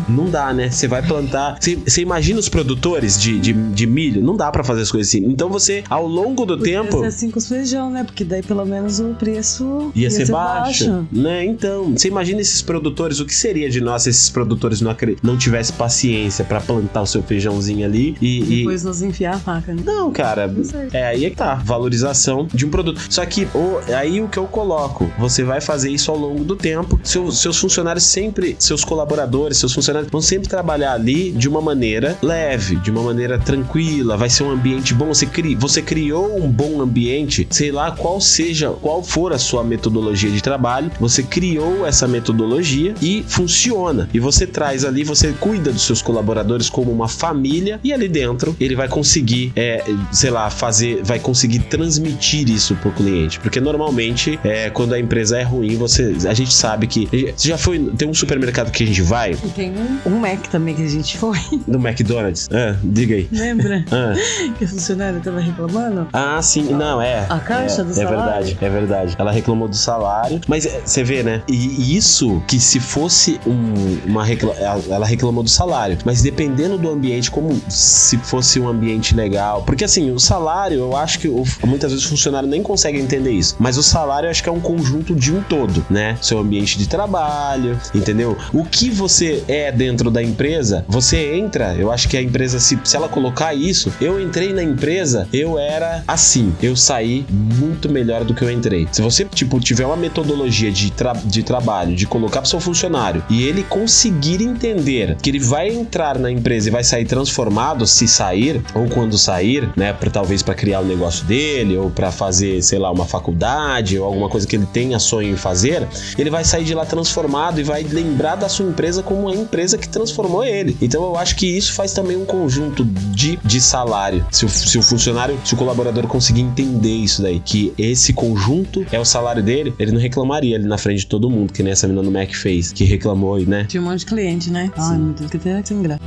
Não dá, né? Você vai plantar. Você, imagina os produtores de, de, de milho? Não dá pra fazer as coisas assim. Então você, ao longo do Podia tempo. ser assim com os feijão, né? Porque daí pelo menos o preço Ia, ser, baixo, né? Então, você imagina esses produtores, o que seria de nós se esses produtores não, não tivessem paciência pra plantar o seu feijãozinho ali e, e- Depois nos enfiar a faca, né? Não, cara, Sei. é aí é que tá, valorização de um produto. Só que o, aí o que eu coloco, você vai fazer isso ao longo do tempo. Seu- seus funcionários sempre, seus colaboradores, seus funcionários vão sempre trabalhar ali de uma maneira leve, de uma maneira tranquila, vai ser um ambiente bom. Você, cri, você criou um bom ambiente, sei lá qual seja, qual for a sua metodologia de trabalho, você criou essa metodologia e funciona. E você traz ali, você cuida dos seus colaboradores como uma família e ali dentro ele vai conseguir, é, sei lá, fazer, vai conseguir transmitir isso pro cliente. Porque normalmente, é, quando a empresa é ruim, você, a gente sabe que. Você já foi. Tem um supermercado que a gente vai, tem um, um Mac também que a gente foi, no McDonald's. Ah, diga aí. lembra? Ah, que a funcionária tava reclamando? ah, sim, não, é. A caixa é, do É salário? verdade, é verdade. Ela reclamou do salário, mas é, você vê, né? E isso que se fosse um, uma recla ela- ela reclamou do salário, mas dependendo do ambiente, como se fosse um ambiente legal, porque assim, o salário, eu acho que muitas vezes o funcionário nem consegue entender isso, mas o salário eu acho que é um conjunto de um todo, né? Seu ambiente de trabalho, entendeu? O que você é dentro da empresa, você entra, eu acho que a empresa, se, se ela colocar isso, eu entrei na empresa, eu era assim, eu saí muito melhor do que eu entrei. Se você, tipo, tiver uma metodologia de, tra- de trabalho, de colocar pro seu funcionário e ele conseguir entender que ele vai entrar na empresa e vai sair transformado se sair, ou quando sair, né, pra, talvez para criar o negócio dele, ou para fazer, sei lá, uma faculdade, ou alguma coisa que ele tenha sonho em fazer, ele vai sair de lá transformado e vai lembrar da sua empresa como a empresa que transformou ele. Então eu acho que isso faz também um conjunto de, de salário. Se o, se o funcionário, se o colaborador conseguir entender isso daí, que esse conjunto é o salário dele, ele não reclamaria ali na frente de todo mundo, que nem essa menina do Mac fez, que reclamou, né? Tinha um monte de cliente, né? Ai, meu Deus, que até sem graça.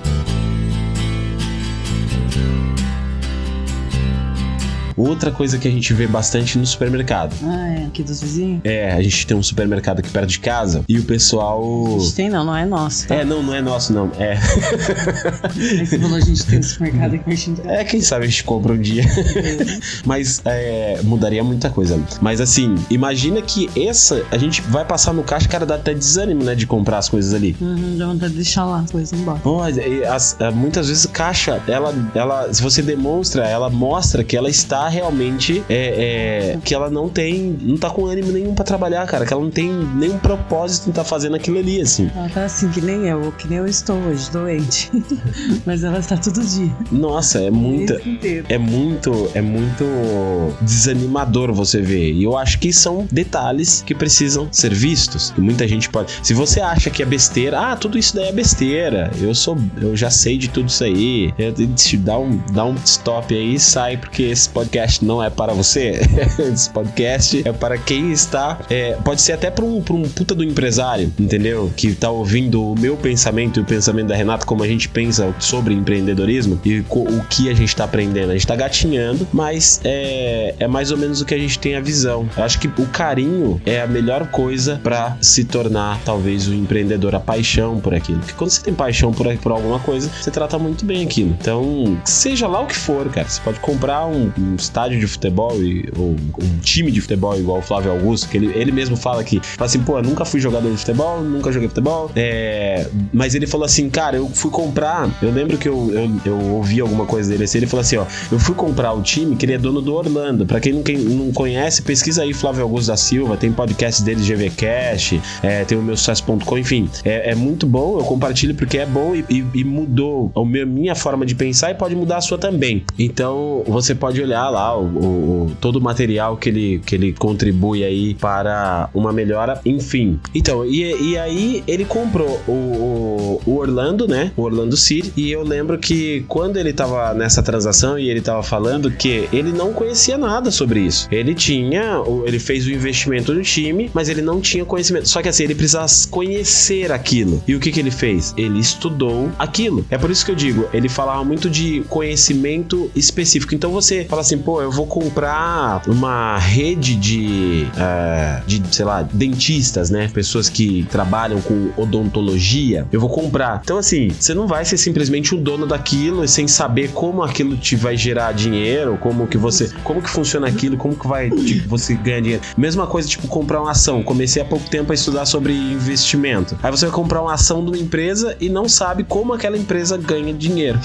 Outra coisa que a gente vê bastante no supermercado. Ah, é. Aqui dos vizinhos? É, a gente tem um supermercado aqui perto de casa e o pessoal. A gente tem não, não é nosso. Tá? É, não, não é nosso, não. É. Aí você falou, a gente tem um supermercado aqui pertinho de casa. É, quem sabe a gente compra um dia. Mas é, mudaria muita coisa. Mas assim, imagina que essa. A gente vai passar no caixa, cara, dá até desânimo, né? De comprar as coisas ali. Uhum, dá vontade de deixar lá as coisas embora. Pô, e as- é, muitas vezes caixa, ela, ela, se você demonstra, ela mostra que ela está realmente, é, é, que ela não tem, não tá com ânimo nenhum pra trabalhar, cara, que ela não tem nenhum propósito em estar fazendo aquilo ali, assim. Ela tá assim, que nem eu, que nem eu estou hoje, doente. Mas ela está todo dia. Nossa, é muita, é muito, é muito desanimador você ver. E eu acho que são detalhes que precisam ser vistos. E muita gente pode. Se você acha que é besteira, ah, tudo isso daí é besteira. Eu sou, eu já sei de tudo isso aí. Eu- Dá um, dá um stop aí e sai, porque esse podcast não é para você. esse podcast é para quem está. é, pode ser até para um, um puta do empresário, entendeu? Que tá ouvindo o meu pensamento e o pensamento da Renata, como a gente pensa sobre empreendedorismo e o que a gente tá aprendendo. A gente tá gatinhando, mas é, é mais ou menos o que a gente tem a visão. Eu acho que o carinho é a melhor coisa para se tornar, talvez, o empreendedor, a paixão por aquilo. Porque quando você tem paixão por, por alguma coisa, você trata muito bem aquilo. Então, seja lá o que for, cara, você pode comprar um, um estádio de futebol e, ou um time de futebol igual o Flávio Augusto, que ele, ele mesmo fala que, fala assim, pô, eu nunca fui jogador de futebol, nunca joguei futebol, é, mas ele falou assim, cara, eu fui comprar, eu lembro que eu, eu, eu ouvi alguma coisa dele assim, ele falou assim, ó, eu fui comprar o time que ele é dono do Orlando, pra quem não, quem não conhece, pesquisa aí Flávio Augusto da Silva, tem podcast dele, GVCast, é, tem o meu sucesso.com, enfim, é, é muito bom, eu compartilho porque é bom e, e- e mudou a minha, forma de pensar e pode mudar a sua também. Então, você pode olhar lá o, o, todo o material que ele, que ele contribui aí para uma melhora, enfim. Então, e, e aí ele comprou o, o, Orlando, né? O Orlando City. E eu lembro que quando ele tava nessa transação e ele tava falando que ele não conhecia nada sobre isso. Ele tinha, ele fez o investimento no time, mas ele não tinha conhecimento. Só que assim, ele precisava conhecer aquilo. E o que que ele fez? Ele estudou aquilo. É por isso que eu digo, ele falava muito de conhecimento específico. Então você fala assim, pô, eu vou comprar uma rede de, uh, de sei lá, dentistas, né? Pessoas que trabalham com odontologia. Eu vou comprar. Então assim, você não vai ser simplesmente um dono daquilo sem saber como aquilo te vai gerar dinheiro, como que você, como que funciona aquilo, como que vai tipo, você ganhar dinheiro. Mesma coisa, tipo comprar uma ação. Comecei há pouco tempo a estudar sobre investimento. Aí você vai comprar uma ação de uma empresa e não sabe como aquela empresa ganha dinheiro.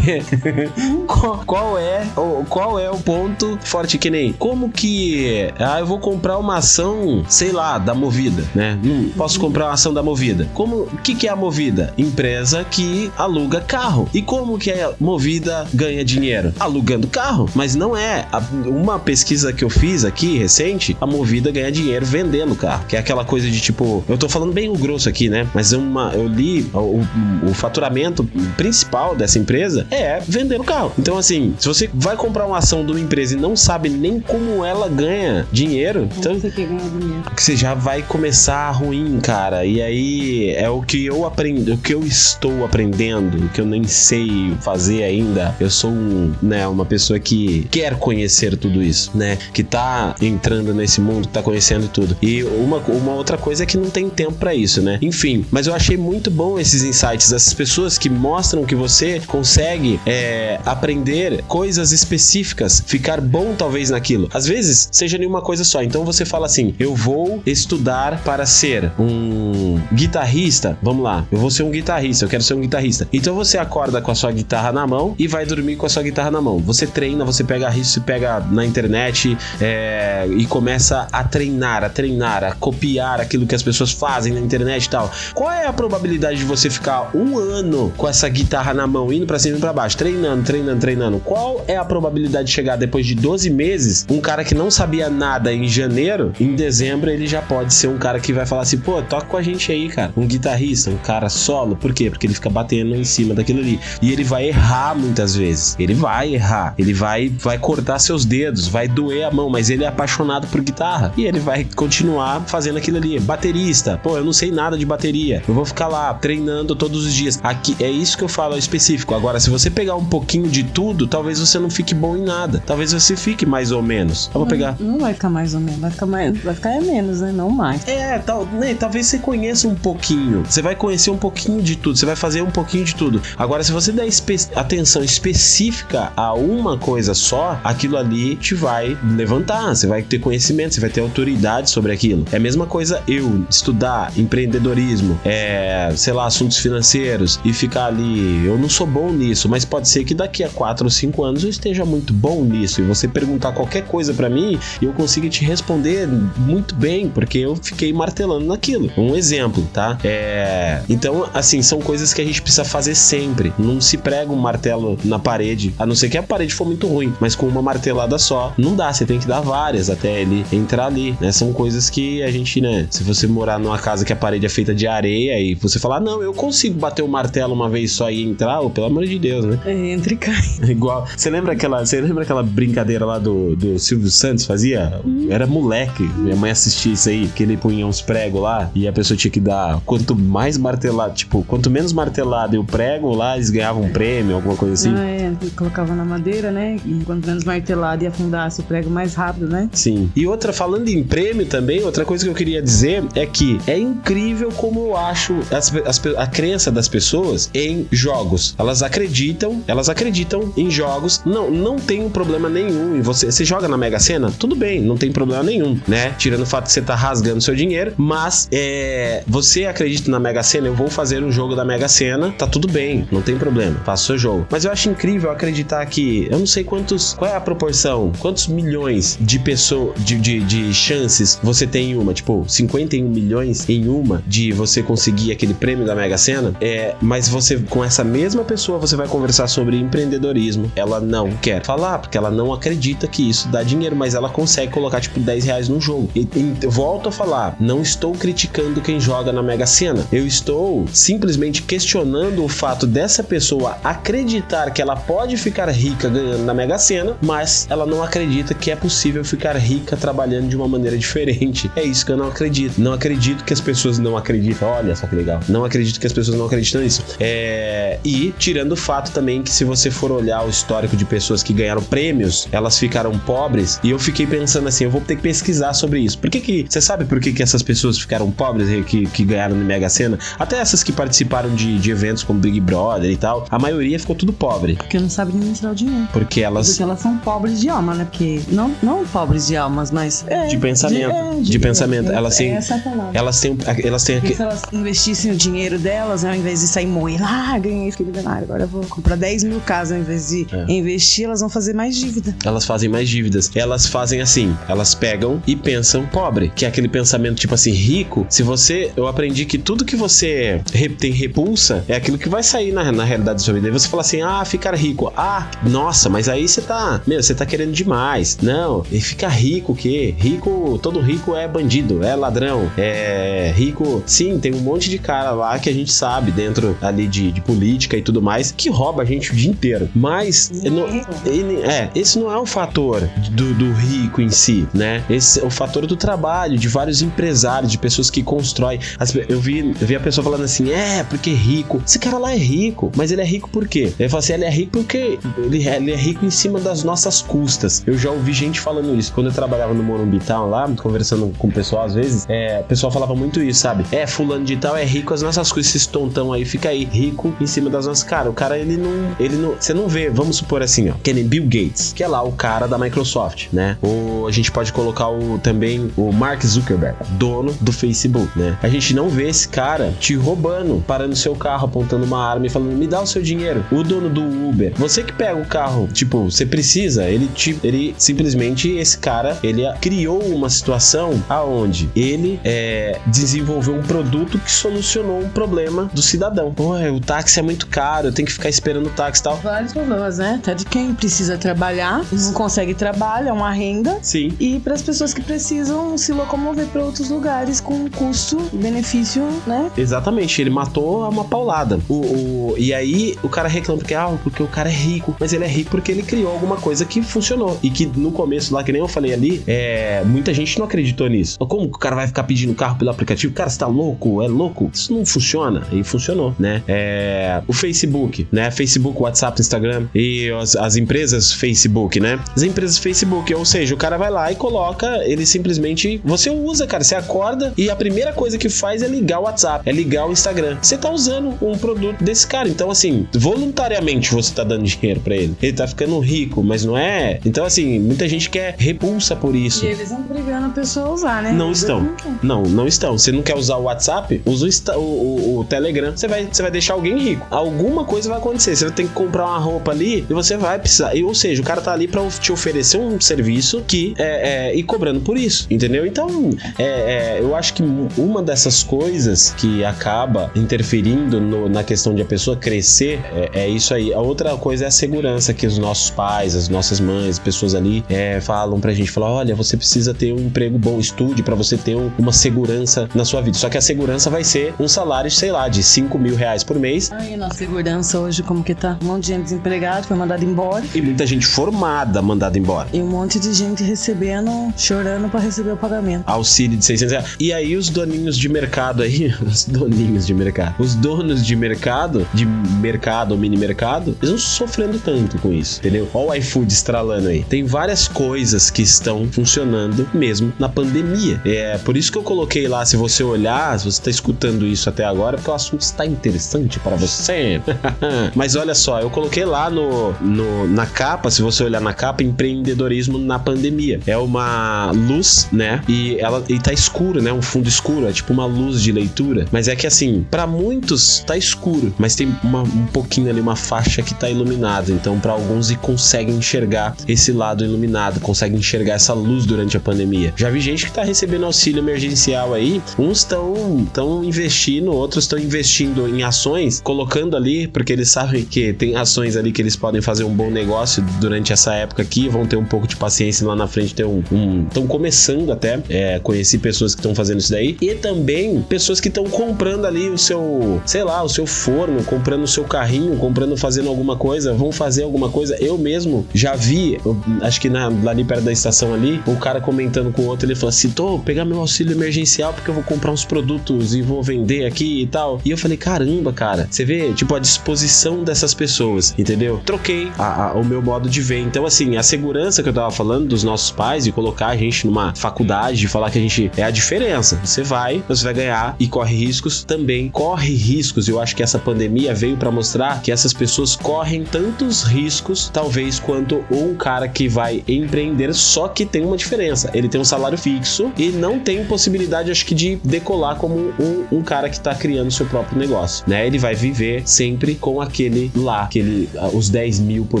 qual, qual, é o, qual é o ponto forte que nem como que ah, eu vou comprar uma ação, sei lá, da Movida, né? Não posso comprar uma ação da Movida. Como que que é a Movida? Empresa que aluga carro. E como que a Movida ganha dinheiro? Alugando carro. Mas não é uma pesquisa que eu fiz aqui recente, a Movida ganha dinheiro vendendo carro, que é aquela coisa de tipo, eu tô falando bem o grosso aqui, né? Mas uma, eu li o, o faturamento principal dessa empresa é vendendo carro. Então, assim, se você vai comprar uma ação uma empresa e não sabe nem como ela ganha dinheiro, então dinheiro? você já vai começar ruim, cara. E aí é o que eu aprendi, o que eu estou aprendendo, o que eu nem sei fazer ainda. Eu sou um, né, uma pessoa que quer conhecer tudo isso, né? Que tá entrando nesse mundo, que tá conhecendo tudo. E uma, uma outra coisa é que não tem tempo para isso, né? Enfim, mas eu achei muito bom esses insights, essas pessoas que mostram que você consegue é, aprender coisas específicas, ficar bom talvez naquilo. Às vezes, seja nenhuma coisa só. Então você fala assim: eu vou estudar para ser um guitarrista. Vamos lá, eu vou ser um guitarrista, eu quero ser um guitarrista. Então você acorda com a sua guitarra na mão e vai dormir com a sua guitarra na mão. Você treina, você pega risco, pega na internet é, e começa a treinar, a treinar, a copiar aquilo que as pessoas fazem na internet e tal. Qual é a probabilidade de você ficar um ano com essa guitarra na mão, indo para cima e pra baixo, treinando, treinando, treinando? Qual é a probabilidade de chegar depois de 12 meses, um cara que não sabia nada em janeiro, em dezembro ele já pode ser um cara que vai falar assim, pô, toca com a gente aí, cara. Um guitarrista, um cara solo. Por quê? Porque ele fica batendo em cima daquilo ali. E ele vai errar muitas vezes. Ele vai errar. Ele vai, vai cortar seus dedos, vai doer a mão, mas ele é apaixonado por guitarra. E ele vai continuar fazendo aquilo ali. Baterista. Pô, eu não sei nada de bateria. Eu vou ficar lá treinando todos os dias. Aqui é isso que eu falo específico. Agora, se você pegar um pouquinho de tudo, talvez você não fique bom em nada. Talvez você fique mais ou menos. Eu vou pegar. Não vai ficar mais ou menos, vai ficar mais, vai ficar é menos, né? Não mais. É, tal, né, talvez você conheça um pouquinho. Você vai conhecer um pouquinho de tudo. Você vai fazer um pouquinho de tudo. Agora, se você der espe atenção específica a uma coisa só, aquilo ali te vai levantar. Você vai ter conhecimento, você vai ter autoridade sobre aquilo. É a mesma coisa eu estudar empreendedorismo, é, sei lá, assuntos financeiros e ficar ali. Eu não sou bom nisso, mas pode ser que daqui a 4 ou 5 anos eu esteja muito bom nisso. E você perguntar qualquer coisa para mim e eu consiga te responder muito bem, porque eu fiquei martelando naquilo. Um exemplo, tá? É... Então, assim, são coisas que a gente precisa fazer sempre. Não se prega um martelo na parede, a não ser que a parede for muito ruim, mas com uma martelada só, não dá. Você tem que dar várias até ele entrar ali, né? São coisas que a gente, né? Se você morar numa casa que a parede é feita de areia e você falar, não, eu consigo bater o martelo uma vez só e entrar, oh, pelo amor de Deus, né? É, entra e cai. Igual. Você lembra aquela, você lembra aquela brincadeira lá do, do Silvio Santos fazia? Era moleque. Minha mãe assistia isso aí, que ele punha uns pregos lá e a pessoa tinha que dar. Quanto mais martelado, tipo, quanto menos martelado e o prego lá, eles ganhavam um prêmio, alguma coisa assim. Ah, é, colocava na madeira, né? E quanto menos martelado e afundasse o prego mais rápido, né? Sim. E outra, falando em prêmio também, outra coisa que eu queria dizer é que é incrível como eu acho as, as, a crença das pessoas em jogos. Elas acreditam, elas acreditam em jogos. Não, não tem um problema nenhum em você. Você joga na Mega Sena? Tudo bem, não tem problema nenhum, né? Tirando o fato de você estar tá rasgando seu dinheiro, mas é, você acredita na Mega Sena? Eu vou fazer um jogo da Mega Sena, tá tudo bem, não tem problema, faça o seu jogo. Mas eu acho incrível acreditar que eu não sei quantos, qual é a proporção, quantos milhões de pessoas, de, de, de chances você tem em uma, tipo, 51 milhões em uma de você conseguir aquele prêmio da Mega Sena, é, mas você com essa mesma pessoa você vai conversar sobre empreendedorismo, ela não quer falar porque ela ela não acredita que isso dá dinheiro, mas ela consegue colocar tipo 10 reais num jogo. E, e volto a falar, não estou criticando quem joga na Mega Sena. Eu estou simplesmente questionando o fato dessa pessoa acreditar que ela pode ficar rica ganhando na Mega Sena, mas ela não acredita que é possível ficar rica trabalhando de uma maneira diferente. É isso que eu não acredito. Não acredito que as pessoas não acreditam. Olha só que legal. Não acredito que as pessoas não acreditam nisso. É... E tirando o fato também que se você for olhar o histórico de pessoas que ganharam prêmios, elas ficaram pobres. E eu fiquei pensando assim, eu vou ter que pesquisar sobre isso. Por que que você sabe por que que essas pessoas ficaram pobres que, que ganharam no Mega Sena? Até essas que participaram de, de eventos como Big Brother e tal, a maioria ficou tudo pobre. Porque não sabe administrar o dinheiro. Porque elas Porque elas são pobres de alma, né? Porque não, não pobres de almas, mas é, de pensamento, é, de, pensamento, elas têm essa é a palavra. elas têm elas têm Porque se elas investissem o dinheiro delas, ao invés de sair moendo, ah, ganhei, fiquei milionário, agora eu vou comprar 10 mil casas, ao invés de É. investir, elas vão fazer mais dívida. elas fazem mais dívidas. Elas fazem assim, elas pegam e pensam pobre, que é aquele pensamento tipo assim, rico. Se você, eu aprendi que tudo que você tem repulsa é aquilo que vai sair na, na realidade da sua vida. E você fala assim, ah, ficar rico. Ah, nossa, mas aí você tá, meu, você tá querendo demais. Não, e ficar rico o quê? Rico, todo rico é bandido, é ladrão, é rico. Sim, tem um monte de cara lá que a gente sabe dentro ali de, de política e tudo mais que rouba a gente o dia inteiro. Mas não- ele- é, esse não é o fator do, do rico em si, né? Esse é o fator do trabalho, de vários empresários, de pessoas que constroem. As eu, vi, eu vi a pessoa falando assim: é, porque rico. Esse cara lá é rico, mas ele é rico por quê? Ele fala assim: ele é rico porque ele é, ele é rico em cima das nossas custas. Eu já ouvi gente falando isso. Quando eu trabalhava no Morumbi Town lá, conversando com o pessoal às vezes, é, o pessoal falava muito isso, sabe? É, fulano de tal é rico às nossas custas, esses tontão aí, fica aí, rico em cima das nossas. Cara, o cara, ele não. Ele não. Você não vê, vamos supor assim, ó, que nem Bill Gates, que é lá o cara da Microsoft, né? Ou a gente pode colocar o, também o Mark Zuckerberg, dono do Facebook, né? A gente não vê esse cara te roubando, parando seu carro, apontando uma arma e falando, me dá o seu dinheiro. O dono do Uber, você que pega o carro, tipo, você precisa, ele te, ele simplesmente, esse cara, ele criou uma situação aonde ele é, desenvolveu um produto que solucionou um problema do cidadão. Pô, o táxi é muito caro, eu tenho que ficar esperando o táxi e tal. Vários problemas, né? Até de quem precisa trabalhar, não consegue trabalho, é uma renda. Sim. E para as pessoas que precisam se locomover para outros lugares com custo, benefício, né? Exatamente, ele matou uma paulada. O, o- e aí o cara reclama porque, ah, porque o cara é rico. Mas ele é rico porque ele criou alguma coisa que funcionou. E que no começo, lá que nem eu falei ali, é, muita gente não acreditou nisso. Como que o cara vai ficar pedindo carro pelo aplicativo? Cara, você tá louco? É louco? Isso não funciona. E funcionou, né? É, o Facebook, né? Facebook, WhatsApp, Instagram e as, as empresas Facebook, né? As empresas Facebook, ou seja, o cara vai lá e coloca, ele simplesmente. Você usa, cara. Você acorda e a primeira coisa que faz é ligar o WhatsApp, é ligar o Instagram. Você tá usando um produto desse cara. Então, assim, voluntariamente você tá dando dinheiro pra ele. Ele tá ficando rico, mas não é. Então, assim, muita gente quer repulsa por isso. E eles vão brigando a pessoa a usar, né? Não estão. não. Não, estão. Você não quer usar o WhatsApp? Usa o, Insta- o- o- Telegram. Você vai, você vai deixar alguém rico. Alguma coisa vai acontecer. Você vai ter que comprar uma roupa ali e você vai precisar. E, ou seja, cara tá ali pra te oferecer um serviço que é, é, e cobrando por isso, entendeu? Então, é, é, eu acho que uma dessas coisas que acaba interferindo no- na questão de a pessoa crescer é, é isso aí. A outra coisa é a segurança que os nossos pais, as nossas mães, as pessoas ali é, falam pra gente, falar, olha, você precisa ter um emprego bom, estude pra você ter um- uma segurança na sua vida. Só que a segurança vai ser um salário, sei lá, de 5 mil reais por mês Aí, nossa segurança hoje, como que tá? Um monte de gente desempregado, foi mandado embora. e muita gente formada mandada embora. E um monte de gente recebendo, chorando pra receber o pagamento. auxílio de 600 reais. E aí os doninhos de mercado aí, os doninhos de mercado, os donos de mercado, de mercado ou mini mercado, eles não estão sofrendo tanto com isso, entendeu? Olha o iFood estralando aí. Tem várias coisas que estão funcionando mesmo na pandemia. É por isso que eu coloquei lá, se você olhar, se você está escutando isso até agora, porque o assunto está interessante para você. Mas olha só, eu coloquei lá no, no- na capa, se você olhar na capa, empreendedorismo na pandemia. É uma luz, né? E ela e tá escuro, né? Um fundo escuro, é tipo uma luz de leitura. Mas é que assim, para muitos tá escuro, mas tem uma- um pouquinho ali, uma faixa que tá iluminada. Então, para alguns e conseguem enxergar esse lado iluminado, conseguem enxergar essa luz durante a pandemia. Já vi gente que tá recebendo auxílio emergencial aí, uns estão estão investindo, outros estão investindo em ações, colocando ali, porque eles sabem que tem ações ali que eles podem fazer um bom negócio durante durante essa época aqui, vão ter um pouco de paciência lá na frente, ter um. Estão um, começando até. É, conheci pessoas que estão fazendo isso daí. E também pessoas que estão comprando ali o seu, sei lá, o seu forno, comprando o seu carrinho, comprando, fazendo alguma coisa, vão fazer alguma coisa. Eu mesmo já vi, eu, acho que na, ali perto da estação ali, o cara comentando com o outro, ele falou assim: tô, pegar meu auxílio emergencial porque eu vou comprar uns produtos e vou vender aqui e tal. E eu falei, caramba, cara, você vê, tipo, a disposição dessas pessoas, entendeu? Troquei a, a, o meu modo de ver. Então, assim, a segurança que eu tava falando dos nossos pais e colocar a gente numa faculdade e falar que a gente é a diferença. Você vai, você vai ganhar e corre riscos também. Corre riscos. Eu acho que essa pandemia veio para mostrar que essas pessoas correm tantos riscos, talvez, quanto um cara que vai empreender, só que tem uma diferença. Ele tem um salário fixo e não tem possibilidade, acho que, de decolar como um, um cara que tá criando seu próprio negócio, né? Ele vai viver sempre com aquele lá, aquele, ah, os 10 mil por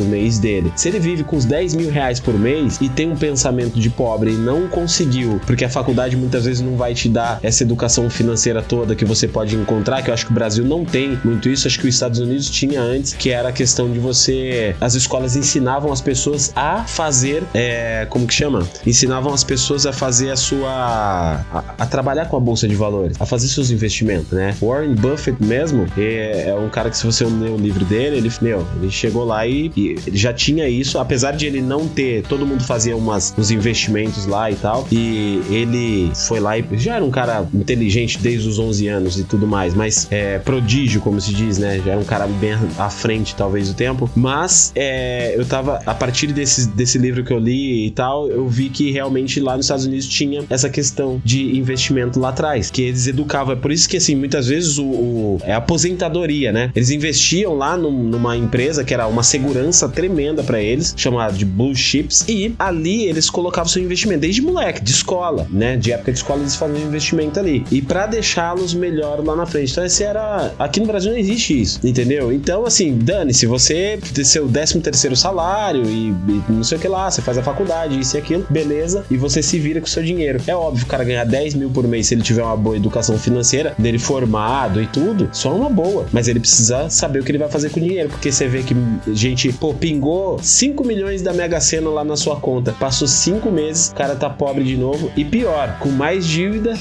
mês dele. Ele vive com os 10 mil reais por mês e tem um pensamento de pobre e não conseguiu, porque a faculdade muitas vezes não vai te dar essa educação financeira toda que você pode encontrar, que eu acho que o Brasil não tem muito isso, acho que os Estados Unidos tinha antes, que era a questão de você. As escolas ensinavam as pessoas a fazer. É, como que chama? Ensinavam as pessoas a fazer a sua. A, a trabalhar com a bolsa de valores, a fazer seus investimentos, né? Warren Buffett mesmo é, é um cara que, se você ler o livro dele, ele, meu, ele chegou lá e, e, ele já tinha isso, apesar de ele não ter. Todo mundo fazia umas, uns investimentos lá e tal. E ele foi lá e já era um cara inteligente desde os 11 anos e tudo mais, mas é prodígio, como se diz, né? Já era um cara bem à frente, talvez, do tempo. Mas é, eu tava, a partir desse, desse livro que eu li e tal, eu vi que realmente lá nos Estados Unidos tinha essa questão de investimento lá atrás, que eles educavam. É por isso que, assim, muitas vezes o, o é aposentadoria, né? Eles investiam lá numa empresa que era uma segurança tremenda para eles, chamada de Blue Chips, e ali eles colocavam seu investimento desde moleque, de escola, né? De época de escola eles faziam investimento ali. E para deixá-los melhor lá na frente. Então, esse era. Aqui no Brasil não existe isso, entendeu? Então, assim, dane-se, você tem seu 13 terceiro salário e, e, não sei o que lá, você faz a faculdade, isso e aquilo, beleza, e você se vira com o seu dinheiro. É óbvio, o cara ganhar 10 mil por mês se ele tiver uma boa educação financeira, dele formado e tudo, só uma boa. Mas ele precisa saber o que ele vai fazer com o dinheiro, porque você vê que gente, pô, pingou 5 milhões da Mega Sena lá na sua conta, passou 5 meses, o cara tá pobre de novo, e pior, com mais dívida,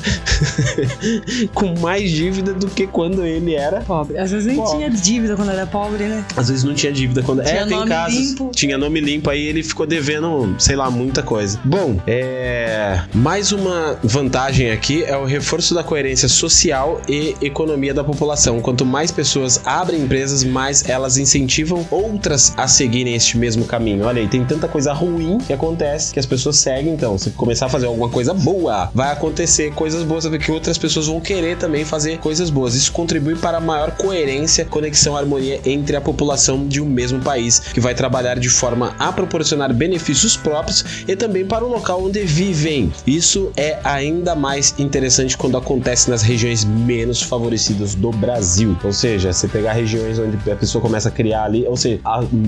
com mais dívida do que quando ele era pobre. Às vezes nem pobre. tinha dívida quando era pobre, né? Às vezes não tinha dívida quando tinha é, tem casos. Limpo. Tinha nome limpo aí ele ficou devendo, sei lá, muita coisa. Bom, é mais uma vantagem aqui é o reforço da coerência social e economia da população. Quanto mais pessoas abrem empresas, mais elas incentivam outras a seguirem este mesmo caminho. Olha aí, tem tanta coisa ruim que acontece que as pessoas seguem, então, se começar a fazer alguma coisa boa, vai acontecer coisas boas, que outras pessoas vão querer também fazer coisas boas. Isso contribui para maior coerência, conexão, harmonia entre a população de um mesmo país, que vai trabalhar de forma a proporcionar benefícios próprios e também para o local onde vivem. Isso é ainda mais interessante quando acontece nas regiões menos favorecidas do Brasil. Ou seja, você pegar regiões onde a pessoa começa a criar ali, ou seja,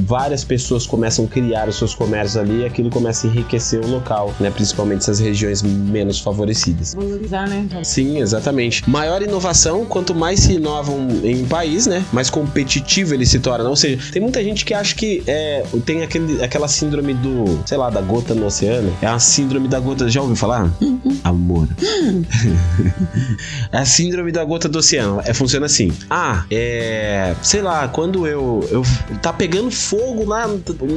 várias pessoas começam a criar os seus comércios ali e aquilo começa a enriquecer o local, né? Principalmente essas regiões menos favorecidas. Valorizar, né? Sim, exatamente. Maior inovação, quanto mais se inovam em um país, né? Mais competitivo ele se torna. Ou seja, tem muita gente que acha que é, tem aquele, aquela síndrome do, sei lá, da gota no oceano. É a síndrome da gota. Já ouviu falar? Amor. é a síndrome da gota do oceano. É, funciona assim. Ah, é. Sei lá, quando eu. eu tá pegando fogo lá,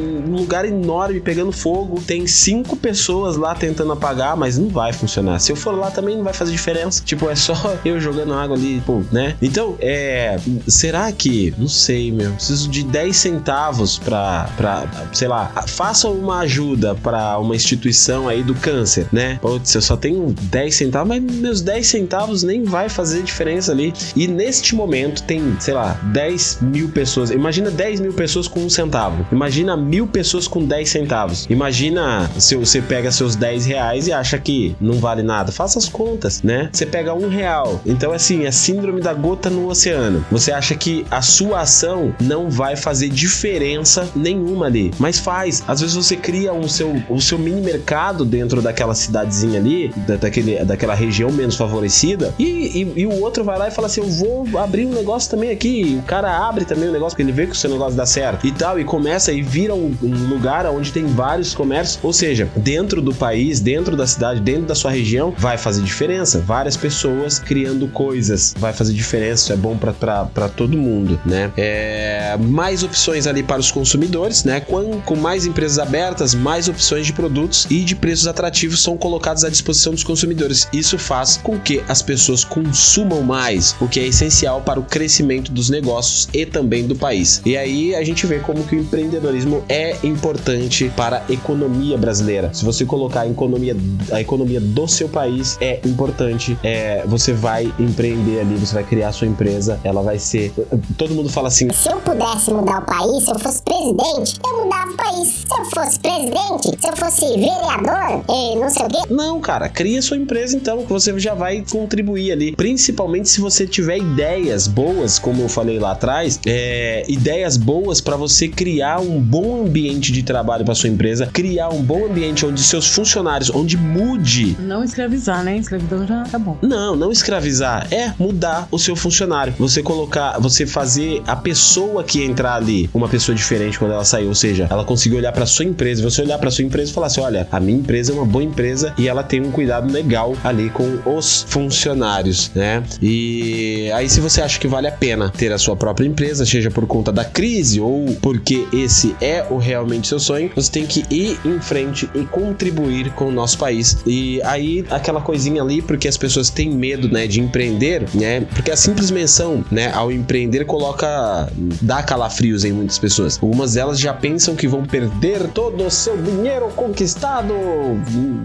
um lugar enorme pegando fogo. Tem cinco pessoas lá tentando apagar, mas não vai funcionar. Se eu for lá também não vai fazer diferença. Tipo, é só eu jogando água ali, pô, né? Então, é. Será que. Não sei, meu. Preciso de 10 centavos pra, pra sei lá, faça uma ajuda para uma instituição aí do câncer, né? Putz, eu só tenho 10 centavos, mas meus 10 centavos nem vai fazer diferença ali. E neste momento tem, sei lá, 10 mil pessoas. Imagina 10 mil pessoas com um centavo. Imagina mil pessoas com 10 centavos. Imagina se você pega seus 10 reais e acha que não vale nada. Faça as contas, né? Você pega um real. Então, assim, é síndrome da gota no oceano. Você acha que a sua ação não vai fazer diferença nenhuma ali. Mas faz. Às vezes você cria um seu, o seu mini mercado dentro daquela cidadezinha ali, da, daquele, daquela região menos favorecida, e, e, e, o outro vai lá e fala assim: Eu vou abrir um negócio também aqui. O cara abre também o negócio, porque ele vê que o seu negócio dá certo e tal, e começa e vira ir a um, um lugar onde tem vários comércios, ou seja, dentro do país, dentro da cidade, dentro da sua região, vai fazer diferença. Várias pessoas criando coisas vai fazer diferença, isso é bom para todo mundo, né? É, mais opções ali para os consumidores, né? Com, com mais empresas abertas, mais opções de produtos e de preços atrativos são colocados à disposição dos consumidores. Isso faz com que as pessoas consumam mais, o que é essencial para o crescimento dos negócios e também do país. E aí a gente vê como que o empreendedorismo é importante para a economia brasileira. Se você colocar a economia, a economia do seu país é importante, é, você vai empreender ali, você vai criar sua empresa, ela vai ser. Todo mundo fala assim: se eu pudesse mudar o país, se eu fosse presidente, eu mudava o país. Se eu fosse presidente, se eu fosse vereador, e não sei o quê. Não, cara, cria sua empresa então, que você já vai contribuir ali. Principalmente se você tiver ideias boas, como eu falei lá atrás, é, ideias boas para você criar um bom ambiente de trabalho para sua empresa, criar um bom ambiente onde seus funcionários, onde mude. Não escravizar, né? Escravidão já tá bom. Não, não escravizar. É mudar o seu funcionário. Você colocar, você fazer a pessoa que entrar ali uma pessoa diferente quando ela saiu. Ou seja, ela conseguiu olhar para sua empresa. Você olhar para sua empresa e falar assim: olha, a minha empresa é uma boa empresa e ela tem um cuidado legal ali com os funcionários, né? E aí, se você acha que vale a pena ter a sua própria empresa, seja por conta da crise ou porque esse é o realmente seu sonho, você tem que ir em frente e contribuir com o nosso país. E aí, aquela coisinha ali, porque as pessoas têm medo, né, de empreender, né? Porque a simples menção, né, ao empreender coloca dá calafrios em muitas pessoas. Algumas delas já pensam que vão perder todo o seu dinheiro conquistado,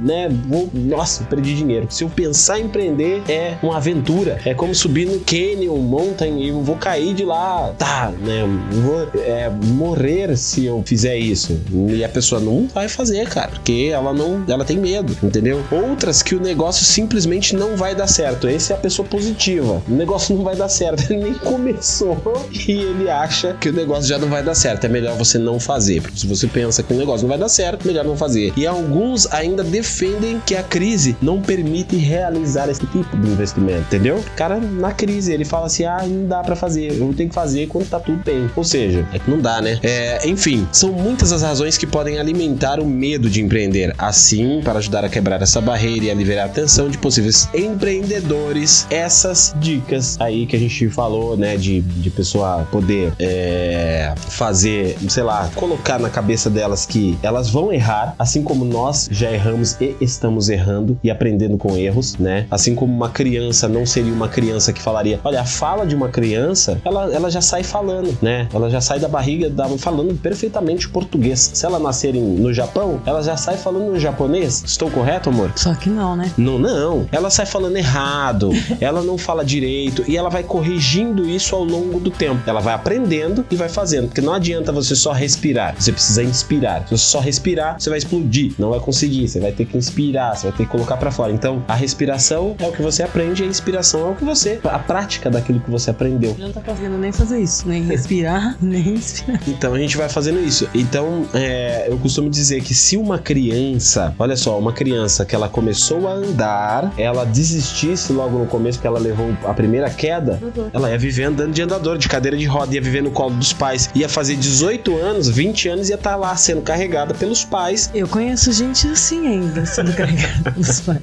né? Vou, nossa, perdi dinheiro. Se eu pensar em empreender é uma aventura, é como subir no Canyon Mountain e eu vou cair de lá, tá, né? Vou é, morrer se eu fizer isso. E a pessoa não vai fazer, cara, porque ela não, ela tem medo, entendeu? Outras que o negócio simplesmente não vai dar certo. Essa é a pessoa positiva. O negócio não vai dar certo. Ele nem começou e ele acha que o negócio já não vai dar certo. É melhor você não fazer. Porque se você pensa que o negócio não vai dar certo, melhor não fazer. E alguns ainda defendem que a crise não permite realizar esse tipo de investimento, entendeu? O cara na crise, ele fala assim: ah, não dá para fazer, eu tenho que fazer quando tá tudo bem. Ou seja, é que não dá, né? É, enfim, são muitas as razões que podem alimentar o medo de empreender. Assim, para ajudar a quebrar essa barreira e aliviar a atenção de possíveis empreendedores, essas dicas aí que a gente falou, né, de, de pessoa poder é, fazer, sei lá, colocar na cabeça delas que elas vão errar, assim como nós já erramos e estamos errando e aprendendo com erros, né? Assim como uma criança não seria uma criança que falaria, olha, a fala de uma criança, ela, ela já sai falando, né? Ela já sai da barriga da, falando perfeitamente português. Se ela nascer em, no Japão, ela já sai falando no japonês. Estou correto, amor? Só que não, né? Não, não. Ela sai falando errado, ela não fala direito e ela vai corrigindo isso ao longo do tempo. Ela vai aprendendo e vai fazendo, porque não adianta você só respirar, você precisa inspirar. Se você só respirar, você vai explodir, não vai conseguir, você vai ter que inspirar, você vai ter que colocar para fora. Então, a respiração é o que você aprende, a inspiração é o que você, a prática daquilo que você aprendeu. Não tá fazendo nem fazer isso, nem respirar, nem inspirar. Então a gente vai fazendo isso. Então é, eu costumo dizer que se uma criança, olha só, uma criança que ela começou a andar, ela desistisse logo no começo porque ela levou a primeira queda, Uhum. ela ia viver andando de andador, de cadeira de roda, ia viver no colo dos pais, ia fazer 18 anos, 20 anos, ia estar lá sendo carregada pelos pais, Eu conheço gente assim ainda, sendo carregada pelos pais.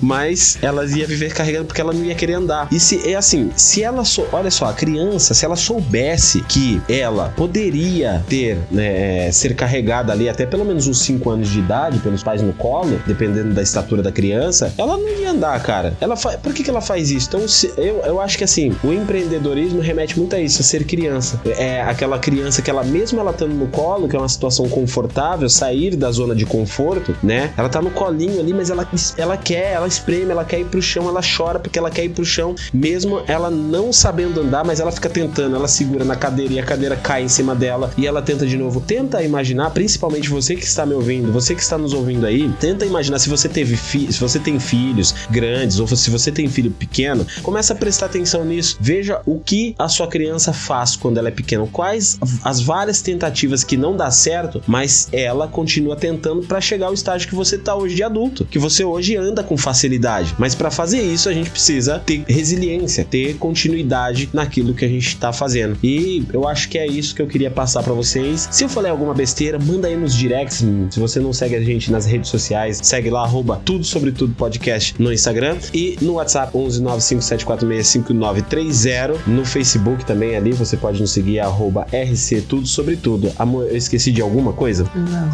mas ela ia viver carregando porque ela não ia querer andar. E se é assim, se ela sou, olha só, a criança, se ela soubesse que ela poderia ter, né, ser carregada ali até pelo menos uns 5 anos de idade pelos pais no colo, dependendo da estatura da criança, ela não ia andar, cara. Ela fa... Por que, que ela faz isso? Então, se- eu, eu acho que assim, o empreendedorismo remete muito a isso, a ser criança. É aquela criança que ela, mesmo ela estando no colo, que é uma situação confortável, sair da zona de conforto, né? Ela tá no colinho ali, mas ela, ela quer, ela espreme, ela quer ir pro chão, ela chora porque ela quer ir pro chão, mesmo ela não sabendo andar, mas ela fica tentando, ela segura na cadeira e a cadeira cai em cima dela e ela tenta de novo. Tenta imaginar, principalmente você que está me ouvindo, você que está nos ouvindo aí, tenta imaginar se você teve fi- se você tem filhos grandes ou se você tem filho pequeno, começa a prestar atenção nisso. Veja o que a sua criança faz quando ela é pequena, quais as várias tentativas que não dá certo, mas ela continua tentando para chegar ao estágio que você tá hoje de adulto, que você hoje anda com facilidade. Mas para fazer isso a gente precisa ter resiliência, ter continuidade naquilo que a gente tá fazendo. E eu acho que é isso que eu queria passar para vocês. Se eu falei alguma besteira, manda aí nos directs. Se você não segue a gente nas redes sociais, segue lá, arroba tudo sobre tudo podcast no Instagram e no WhatsApp 11 957465930. No Facebook também ali, você pode nos seguir, arroba RC Tudo Sobre Tudo. Amor, eu esqueci de alguma coisa? Não.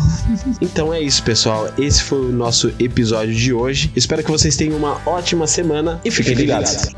Então é isso, pessoal. Esse foi o nosso episódio de hoje. Espero que vocês tenham uma ótima semana e fiquem ligados.